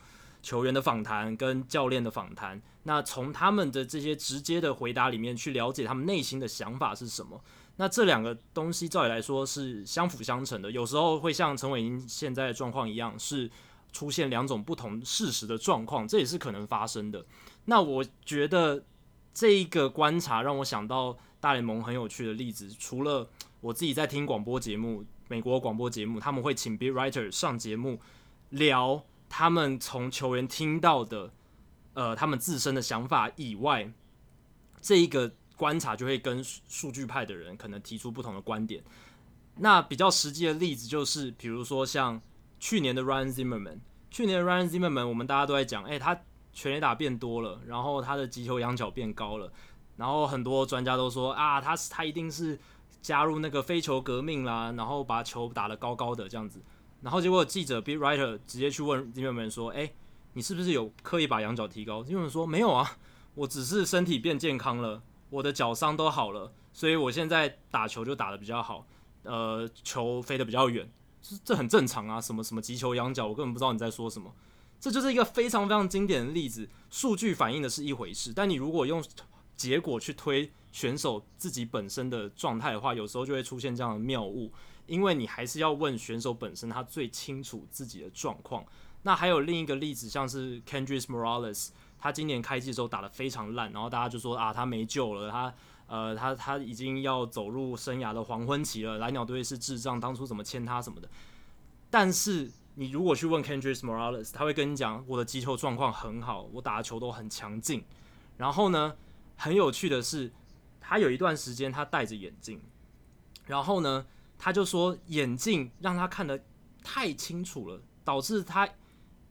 球员的访谈跟教练的访谈，那从他们的这些直接的回答里面去了解他们内心的想法是什么。那这两个东西照理来说是相辅相成的，有时候会像陈伟殷现在的状况一样，是出现两种不同事实的状况，这也是可能发生的。那我觉得这一个观察让我想到大联盟很有趣的例子，除了我自己在听广播节目，美国广播节目他们会请 beat writer 上节目聊。他们从球员听到的，呃，他们自身的想法以外，这一个观察就会跟数据派的人可能提出不同的观点。那比较实际的例子就是，比如说像去年的 Ryan Zimmerman，去年的 Ryan Zimmerman，我们大家都在讲，诶，他全垒打变多了，然后他的击球仰角变高了，然后很多专家都说啊，他他一定是加入那个飞球革命啦，然后把球打得高高的这样子。然后结果记者 b writer 直接去问 Zimmerman 说：“哎，你是不是有刻意把仰角提高？”Zimmerman 说：“没有啊，我只是身体变健康了，我的脚伤都好了，所以我现在打球就打得比较好，呃，球飞得比较远，这这很正常啊。什么什么击球仰角，我根本不知道你在说什么。这就是一个非常非常经典的例子。数据反映的是一回事，但你如果用结果去推选手自己本身的状态的话，有时候就会出现这样的谬误。”因为你还是要问选手本身，他最清楚自己的状况。那还有另一个例子，像是 Kendrys Morales，他今年开季的时候打得非常烂，然后大家就说啊，他没救了，他呃，他他已经要走入生涯的黄昏期了。蓝鸟队是智障，当初怎么签他什么的。但是你如果去问 Kendrys Morales，他会跟你讲，我的击球状况很好，我打的球都很强劲。然后呢，很有趣的是，他有一段时间他戴着眼镜，然后呢。他就说眼镜让他看得太清楚了，导致他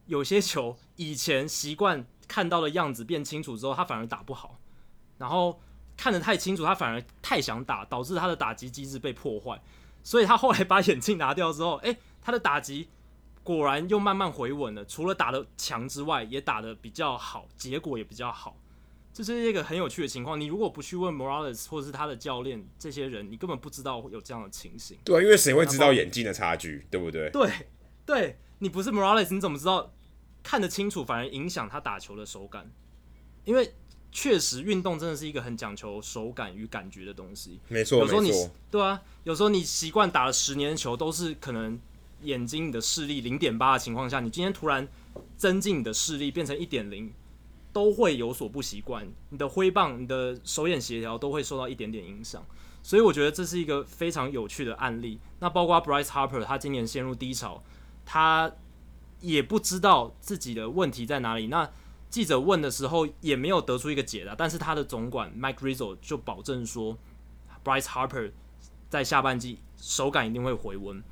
有些球以前习惯看到的样子变清楚之后，他反而打不好。然后看得太清楚，他反而太想打，导致他的打击机制被破坏。所以他后来把眼镜拿掉之后，诶，他的打击果然又慢慢回稳了。除了打得强之外，也打得比较好，结果也比较好。这是一个很有趣的情况。你如果不去问 Morales 或者是他的教练这些人，你根本不知道有这样的情形。对，因为谁会知道眼镜的差距，对不对？对，对，你不是 Morales，你怎么知道看得清楚反而影响他打球的手感？因为确实运动真的是一个很讲求手感与感觉的东西。没错，有时候你没错。对啊，有时候你习惯打了十年的球，都是可能眼睛你的视力零点八的情况下，你今天突然增进你的视力变成一点零。都会有所不习惯，你的挥棒、你的手眼协调都会受到一点点影响，所以我觉得这是一个非常有趣的案例。那包括 Bryce Harper，他今年陷入低潮，他也不知道自己的问题在哪里。那记者问的时候也没有得出一个解答，但是他的总管 Mike Rizzo 就保证说，Bryce Harper 在下半季手感一定会回温。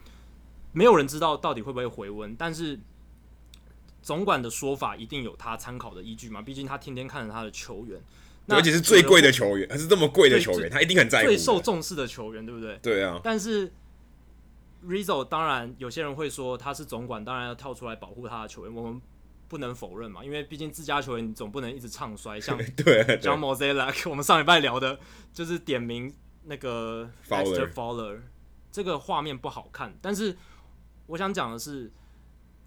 没有人知道到底会不会回温，但是。总管的说法一定有他参考的依据嘛？毕竟他天天看着他的球员。那而且是最贵的球员，他是这么贵的球员，他一定很在乎，最受重视的球员，对不对？对啊。但是 Rizzo 当然有些人会说他是总管，当然要跳出来保护他的球员，我们不能否认嘛，因为毕竟自家球员你总不能一直唱衰，像 对 John Mozeliak，我们上礼拜聊的就是点名那个 Dexter Fowler，这个画面不好看，但是我想讲的是。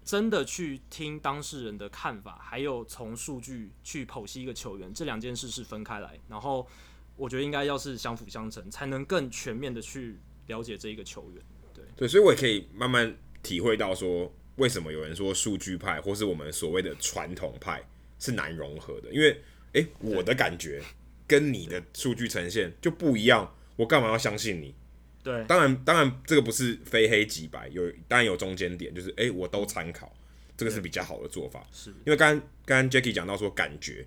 真的去听当事人的看法，还有从数据去剖析一个球员，这两件事是分开来。然后我觉得应该要是相辅相成，才能更全面的去了解这一个球员。对对，所以我也可以慢慢体会到说，为什么有人说数据派或是我们所谓的传统派是难融合的，因为诶，我的感觉跟你的数据呈现就不一样，我干嘛要相信你？对，当然，当然，这个不是非黑即白，有当然有中间点，就是哎、欸，我都参考，这个是比较好的做法。是因为刚刚刚 Jacky 讲到说感觉，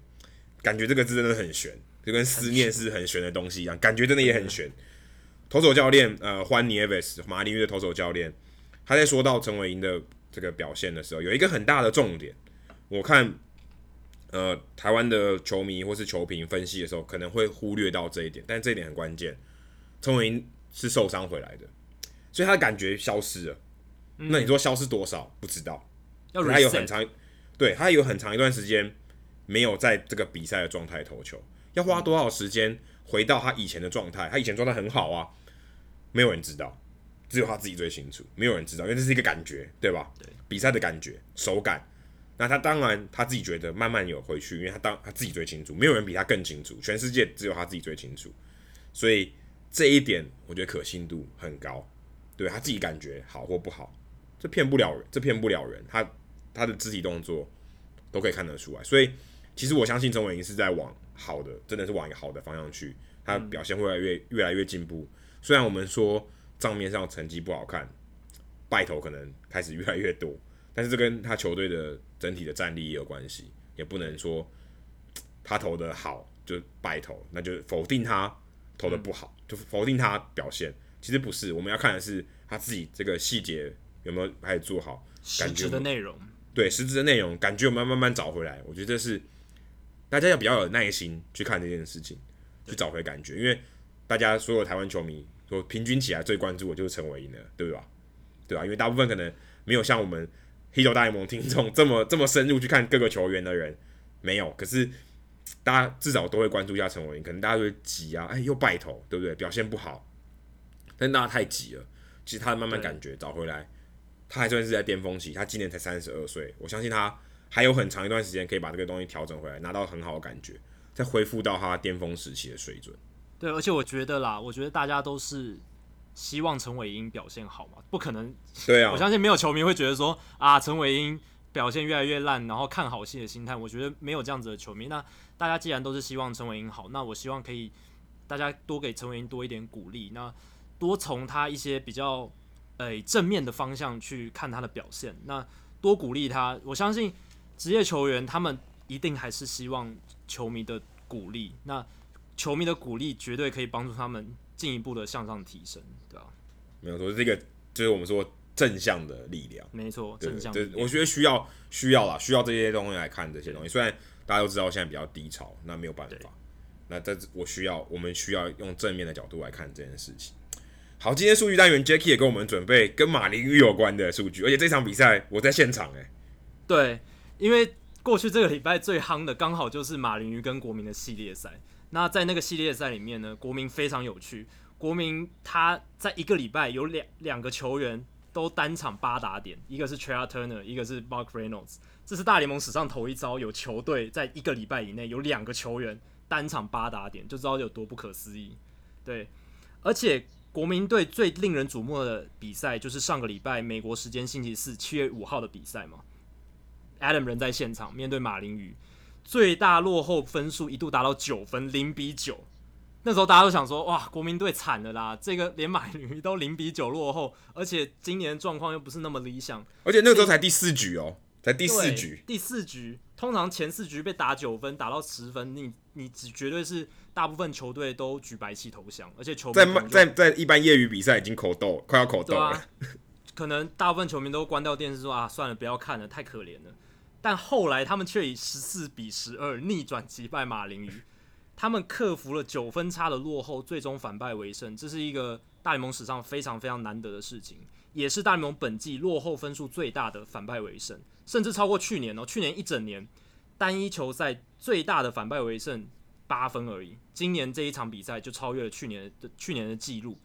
感觉这个字真的很悬，就跟思念是很悬的东西一样，感觉真的也很悬。投手教练呃，Juan Nieves 马林鱼的投手教练，他在说到陈伟英的这个表现的时候，有一个很大的重点，我看呃台湾的球迷或是球评分析的时候，可能会忽略到这一点，但这一点很关键，陈伟殷。是受伤回来的，所以他的感觉消失了。嗯、那你说消失多少？不知道。要他有很长，对他有很长一段时间没有在这个比赛的状态投球，要花多少时间回到他以前的状态？他以前状态很好啊，没有人知道，只有他自己最清楚。没有人知道，因为这是一个感觉，对吧？对，比赛的感觉、手感。那他当然他自己觉得慢慢有回去，因为他当他自己最清楚，没有人比他更清楚，全世界只有他自己最清楚，所以。这一点我觉得可信度很高，对他自己感觉好或不好，这骗不了人，这骗不了人。他他的肢体动作都可以看得出来，所以其实我相信陈伟霆是在往好的，真的是往一个好的方向去，他表现会越来越越来越进步。虽然我们说账面上成绩不好看，败投可能开始越来越多，但是这跟他球队的整体的战力也有关系，也不能说他投的好就败投，那就否定他。投的不好，就否定他表现，其实不是，我们要看的是他自己这个细节有没有开始做好，感觉的内容，对，实质的内容，感觉有没有慢慢找回来？我觉得这是大家要比较有耐心去看这件事情，去找回感觉，因为大家所有台湾球迷说平均起来最关注的就是陈伟殷的，对吧？对吧？因为大部分可能没有像我们 Hito 大联盟听众这么这么深入去看各个球员的人没有，可是。大家至少都会关注一下陈伟霆，可能大家都会急啊，哎，又败投，对不对？表现不好，但大家太急了。其实他慢慢感觉找回来，他还算是在巅峰期。他今年才三十二岁，我相信他还有很长一段时间可以把这个东西调整回来，拿到很好的感觉，再恢复到他巅峰时期的水准。对，而且我觉得啦，我觉得大家都是希望陈伟英表现好嘛，不可能。对啊，我相信没有球迷会觉得说啊，陈伟英表现越来越烂，然后看好戏的心态，我觉得没有这样子的球迷。那大家既然都是希望陈伟英好，那我希望可以大家多给陈伟英多一点鼓励，那多从他一些比较诶、欸、正面的方向去看他的表现，那多鼓励他。我相信职业球员他们一定还是希望球迷的鼓励，那球迷的鼓励绝对可以帮助他们进一步的向上提升，对吧？没有错，这个就是我们说正向的力量，没错，正向。对，我觉得需要需要啦，需要这些东西来看这些东西，虽然。大家都知道现在比较低潮，那没有办法。那这我需要，我们需要用正面的角度来看这件事情。好，今天数据单元 Jackie 也给我们准备跟马林鱼有关的数据，而且这场比赛我在现场哎。对，因为过去这个礼拜最夯的刚好就是马林鱼跟国民的系列赛。那在那个系列赛里面呢，国民非常有趣。国民他在一个礼拜有两两个球员都单场八打点，一个是 Trea Turner，一个是 Mark Reynolds。这是大联盟史上头一遭，有球队在一个礼拜以内有两个球员单场八打点，就知道有多不可思议。对，而且国民队最令人瞩目的比赛就是上个礼拜美国时间星期四七月五号的比赛嘛。Adam 人在现场面对马林鱼，最大落后分数一度达到九分，零比九。那时候大家都想说，哇，国民队惨了啦，这个连马林鱼都零比九落后，而且今年状况又不是那么理想，而且那个时候才第四局哦。在第四局，第四局通常前四局被打九分，打到十分，你你只绝对是大部分球队都举白旗投降，而且球在在在一般业余比赛已经口斗，快要口斗了，啊。可能大部分球迷都关掉电视说啊，算了，不要看了，太可怜了。但后来他们却以十四比十二逆转击败马林鱼。他们克服了九分差的落后，最终反败为胜，这是一个大联盟史上非常非常难得的事情，也是大联盟本季落后分数最大的反败为胜，甚至超过去年哦，去年一整年单一球赛最大的反败为胜八分而已，今年这一场比赛就超越了去年的去年的记录。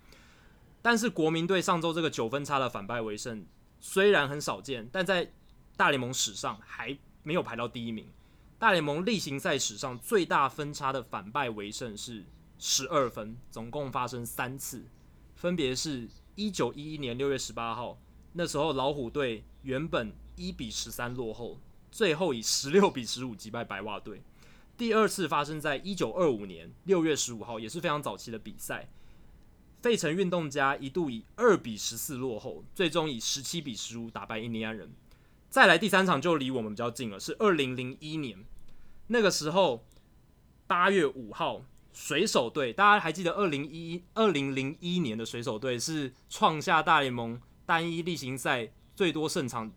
但是国民队上周这个九分差的反败为胜虽然很少见，但在大联盟史上还没有排到第一名。大联盟例行赛史上最大分差的反败为胜是十二分，总共发生三次，分别是一九一一年六月十八号，那时候老虎队原本一比十三落后，最后以十六比十五击败白袜队；第二次发生在一九二五年六月十五号，也是非常早期的比赛，费城运动家一度以二比十四落后，最终以十七比十五打败印第安人。再来第三场就离我们比较近了，是二零零一年，那个时候八月五号，水手队，大家还记得二零一二零零一年的水手队是创下大联盟单一例行赛最多胜场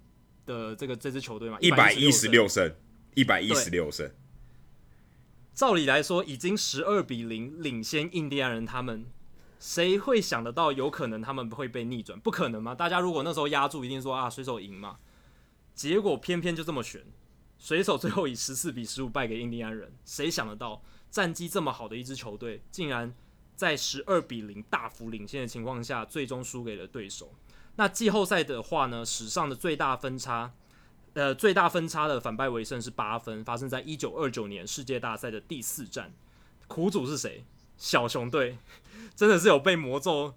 的这个这支球队嘛？一百一十六胜，一百一十六胜。照理来说，已经十二比零领先印第安人，他们谁会想得到有可能他们会被逆转？不可能吗？大家如果那时候压住，一定说啊，水手赢嘛。结果偏偏就这么悬，水手最后以十四比十五败给印第安人。谁想得到战绩这么好的一支球队，竟然在十二比零大幅领先的情况下，最终输给了对手？那季后赛的话呢，史上的最大分差，呃，最大分差的反败为胜是八分，发生在一九二九年世界大赛的第四战。苦主是谁？小熊队，真的是有被魔咒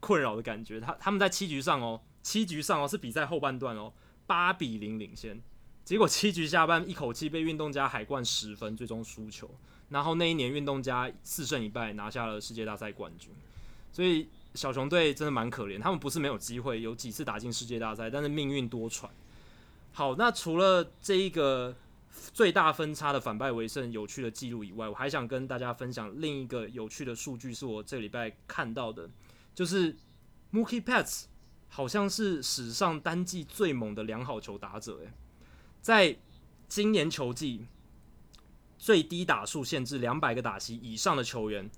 困扰的感觉。他他们在七局上哦，七局上哦，是比赛后半段哦。八比零领先，结果七局下半一口气被运动家海灌十分，最终输球。然后那一年运动家四胜一败拿下了世界大赛冠军。所以小熊队真的蛮可怜，他们不是没有机会，有几次打进世界大赛，但是命运多舛。好，那除了这一个最大分差的反败为胜有趣的记录以外，我还想跟大家分享另一个有趣的数据，是我这礼拜看到的，就是 Mookie Betts。好像是史上单季最猛的良好球打者诶，在今年球季最低打数限制两百个打席以上的球员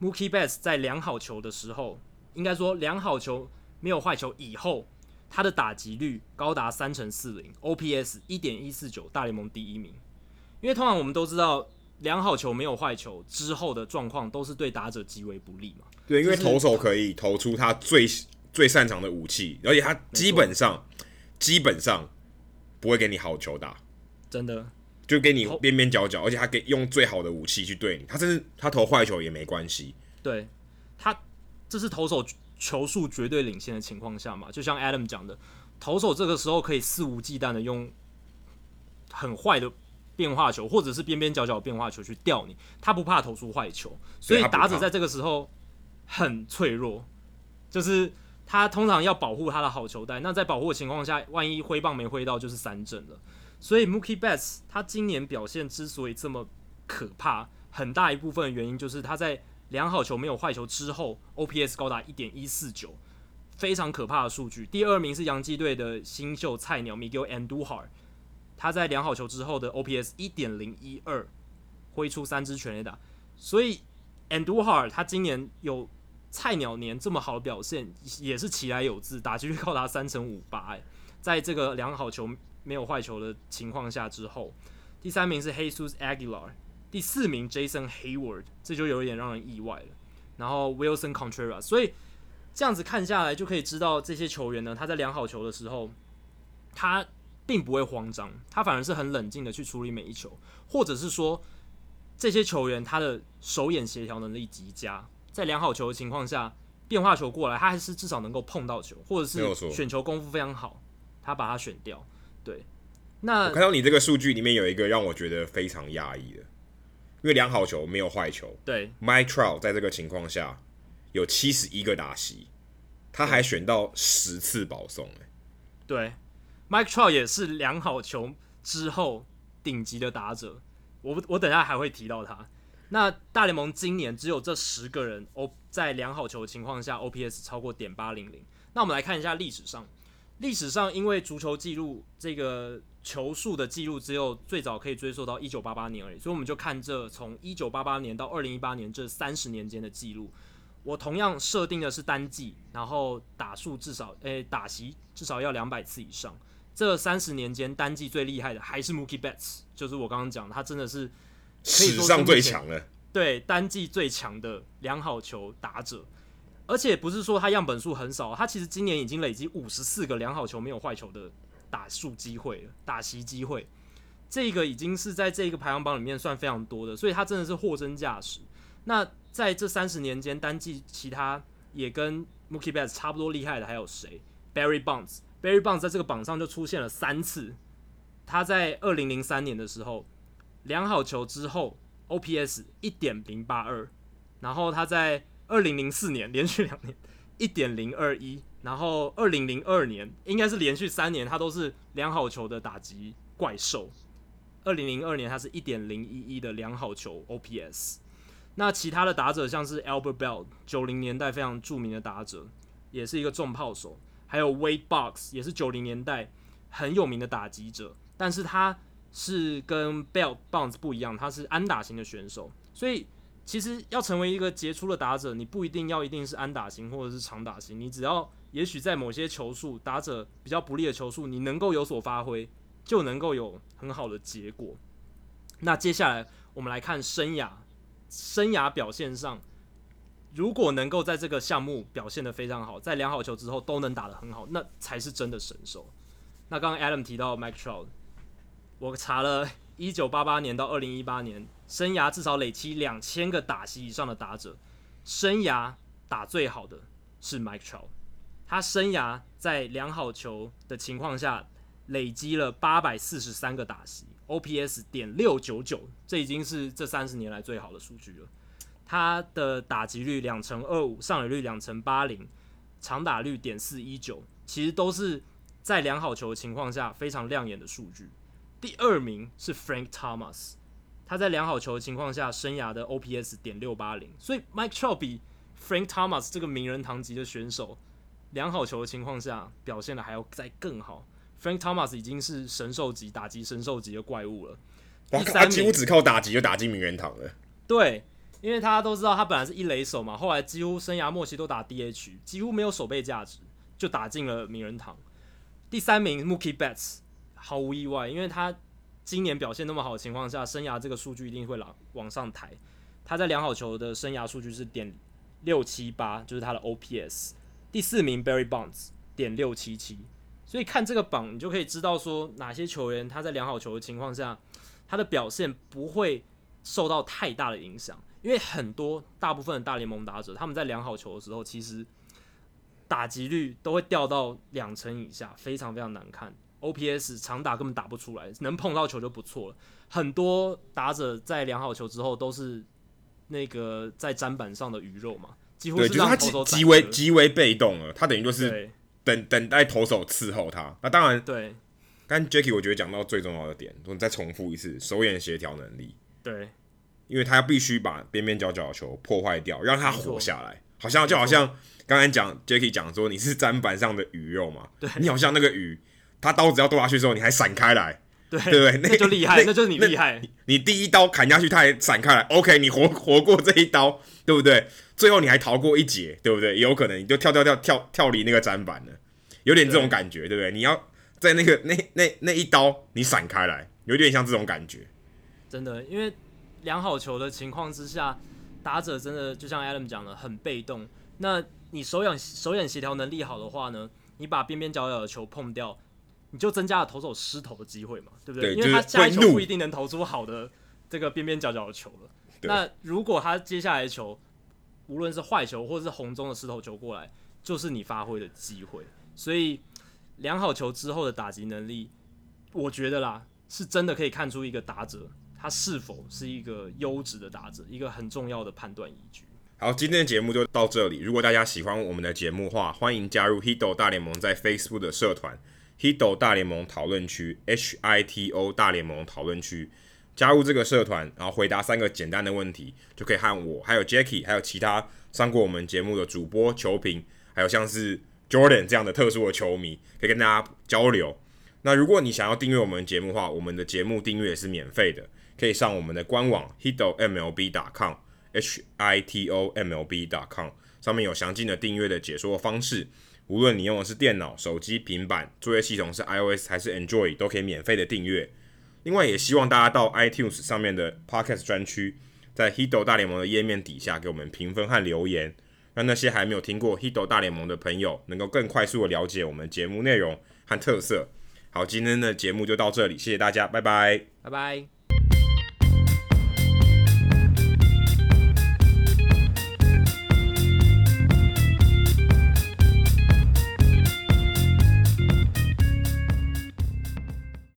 ，Mookie Betts 在良好球的时候，应该说良好球没有坏球以后，他的打击率高达三成四零，OPS 一点一四九，大联盟第一名。因为通常我们都知道，良好球没有坏球之后的状况都是对打者极为不利嘛。对，因为投手可以投出他最。最擅长的武器，而且他基本上基本上不会给你好球打，真的就给你边边角角，而且他给用最好的武器去对你，他甚至他投坏球也没关系。对他，这是投手球数绝对领先的情况下嘛？就像 Adam 讲的，投手这个时候可以肆无忌惮的用很坏的变化球，或者是边边角角的变化球去吊你，他不怕投出坏球，所以打者在这个时候很脆弱，就是。他通常要保护他的好球带，那在保护的情况下，万一挥棒没挥到，就是三振了。所以 Mookie Betts 他今年表现之所以这么可怕，很大一部分的原因就是他在良好球没有坏球之后，OPS 高达一点一四九，非常可怕的数据。第二名是洋基队的新秀菜鸟 Miguel Andujar，他在良好球之后的 OPS 一点零一二，挥出三支全垒打。所以 Andujar 他今年有。菜鸟年这么好的表现也是其来有自，打击率高达三成五八，哎，在这个良好球没有坏球的情况下之后，第三名是 Jesus Aguilar，第四名 Jason Hayward，这就有一点让人意外了。然后 Wilson Contreras，所以这样子看下来就可以知道这些球员呢，他在量好球的时候，他并不会慌张，他反而是很冷静的去处理每一球，或者是说这些球员他的手眼协调能力极佳。在量好球的情况下，变化球过来，他还是至少能够碰到球，或者是选球功夫非常好，他把它选掉。对，那我看到你这个数据里面有一个让我觉得非常压抑的，因为良好球没有坏球。对，Mike Trout 在这个情况下有七十一个打席，他还选到十次保送。哎，对，Mike Trout 也是良好球之后顶级的打者，我我等下还会提到他。那大联盟今年只有这十个人哦，在良好球的情况下，OPS 超过点八零零。那我们来看一下历史上，历史上因为足球记录这个球数的记录只有最早可以追溯到一九八八年而已，所以我们就看这从一九八八年到二零一八年这三十年间的记录。我同样设定的是单季，然后打数至少诶、欸、打席至少要两百次以上。这三十年间单季最厉害的还是 Mookie Betts，就是我刚刚讲，他真的是史上最强的，对单季最强的良好球打者。而且不是说他样本数很少，他其实今年已经累积五十四个良好球没有坏球的打数机会了，打席机会，这个已经是在这个排行榜里面算非常多的，所以他真的是货真价实。那在这三十年间，单季其他也跟 Mookie Betts 差不多厉害的还有谁？Barry Bonds，Barry Bonds 在这个榜上就出现了三次。他在二零零三年的时候，量好球之后 OPS 一点零八二，然后他在二零零四年连续两年一点零二一，然后二零零二年应该是连续三年他都是良好球的打击怪兽。二零零二年他是一点零一一的良好球 OPS。那其他的打者像是 Albert Bell，九零年代非常著名的打者，也是一个重炮手，还有 Wade Box 也是九零年代很有名的打击者，但是他是跟 Bell Bounce 不一样，他是安打型的选手，所以。其实要成为一个杰出的打者，你不一定要一定是安打型或者是长打型，你只要也许在某些球数打者比较不利的球数，你能够有所发挥，就能够有很好的结果。那接下来我们来看生涯生涯表现上，如果能够在这个项目表现得非常好，在两好球之后都能打得很好，那才是真的神兽。那刚刚 Adam 提到 Mike Trout，我查了一九八八年到二零一八年。生涯至少累积两千个打席以上的打者，生涯打最好的是 Mike Trout，他生涯在良好球的情况下累积了八百四十三个打席，OPS 点六九九，这已经是这三十年来最好的数据了。他的打击率两成二五，上垒率两成八零，长打率点四一九，其实都是在良好球的情况下非常亮眼的数据。第二名是 Frank Thomas。他在良好球的情况下，生涯的 OPS 点六八零，所以 Mike Trout 比 Frank Thomas 这个名人堂级的选手，两好球的情况下表现的还要再更好。Frank Thomas 已经是神兽级打击神兽级的怪物了。哇，他几乎只靠打击就打进名人堂了。对，因为大家都知道他本来是一垒手嘛，后来几乎生涯末期都打 DH，几乎没有守备价值，就打进了名人堂。第三名 Mookie Betts 毫无意外，因为他。今年表现那么好的情况下，生涯这个数据一定会往往上抬。他在两好球的生涯数据是点六七八，就是他的 OPS。第四名 Barry Bonds 点六七七，所以看这个榜，你就可以知道说哪些球员他在两好球的情况下，他的表现不会受到太大的影响。因为很多大部分的大联盟打者，他们在两好球的时候，其实打击率都会掉到两成以下，非常非常难看。OPS 长打根本打不出来，能碰到球就不错了。很多打者在两好球之后都是那个在砧板上的鱼肉嘛，几乎是让投手极为极为被动了。他等于就是等等待投手伺候他。那当然，对。但 Jacky 我觉得讲到最重要的点，我再重复一次，手眼协调能力。对，因为他必须把边边角角的球破坏掉，让他活下来。好像就好像刚才讲 Jacky 讲说你是砧板上的鱼肉嘛，对，你好像那个鱼。他刀子要剁下去之后，你还闪开来，对对不对？那就厉害，那，那就是你厉害你。你第一刀砍下去，他还闪开来，OK，你活活过这一刀，对不对？最后你还逃过一劫，对不对？有可能你就跳跳跳跳跳离那个砧板了，有点这种感觉，对，不对？你要在那个那那那一刀你闪开来，有点像这种感觉。真的，因为良好球的情况之下，打者真的就像 Adam 讲的，很被动。那你手眼手眼协调能力好的话呢，你把边边角角的球碰掉。你就增加了投手失投的机会嘛，对不对？对，因为他下一球不一定能投出好的这个边边角角的球了。那如果他接下来的球，无论是坏球或者是红中的失投球过来，就是你发挥的机会。所以量好球之后的打击能力，我觉得啦，是真的可以看出一个打者他是否是一个优质的打者，一个很重要的判断依据。好，今天的节目就到这里。如果大家喜欢我们的节目的话，欢迎加入 Hito 大联盟在 Facebook 的社团。Hito 大联盟讨论区，H I T O 大联盟讨论区，加入这个社团，然后回答三个简单的问题，就可以和我、还有 Jacky，还有其他上过我们节目的主播、球评，还有像是 Jordan 这样的特殊的球迷，可以跟大家交流。那如果你想要订阅我们节目的话，我们的节目订阅也是免费的，可以上我们的官网 hitomlb.com，h i t o m l b.com，上面有详尽的订阅的解说方式。无论你用的是电脑、手机、平板，作业系统是 iOS 还是 Android，都可以免费的订阅。另外，也希望大家到 iTunes 上面的 Podcast 专区，在 Hito 大联盟的页面底下给我们评分和留言，让那些还没有听过 Hito 大联盟的朋友，能够更快速的了解我们节目内容和特色。好，今天的节目就到这里，谢谢大家，拜拜，拜拜。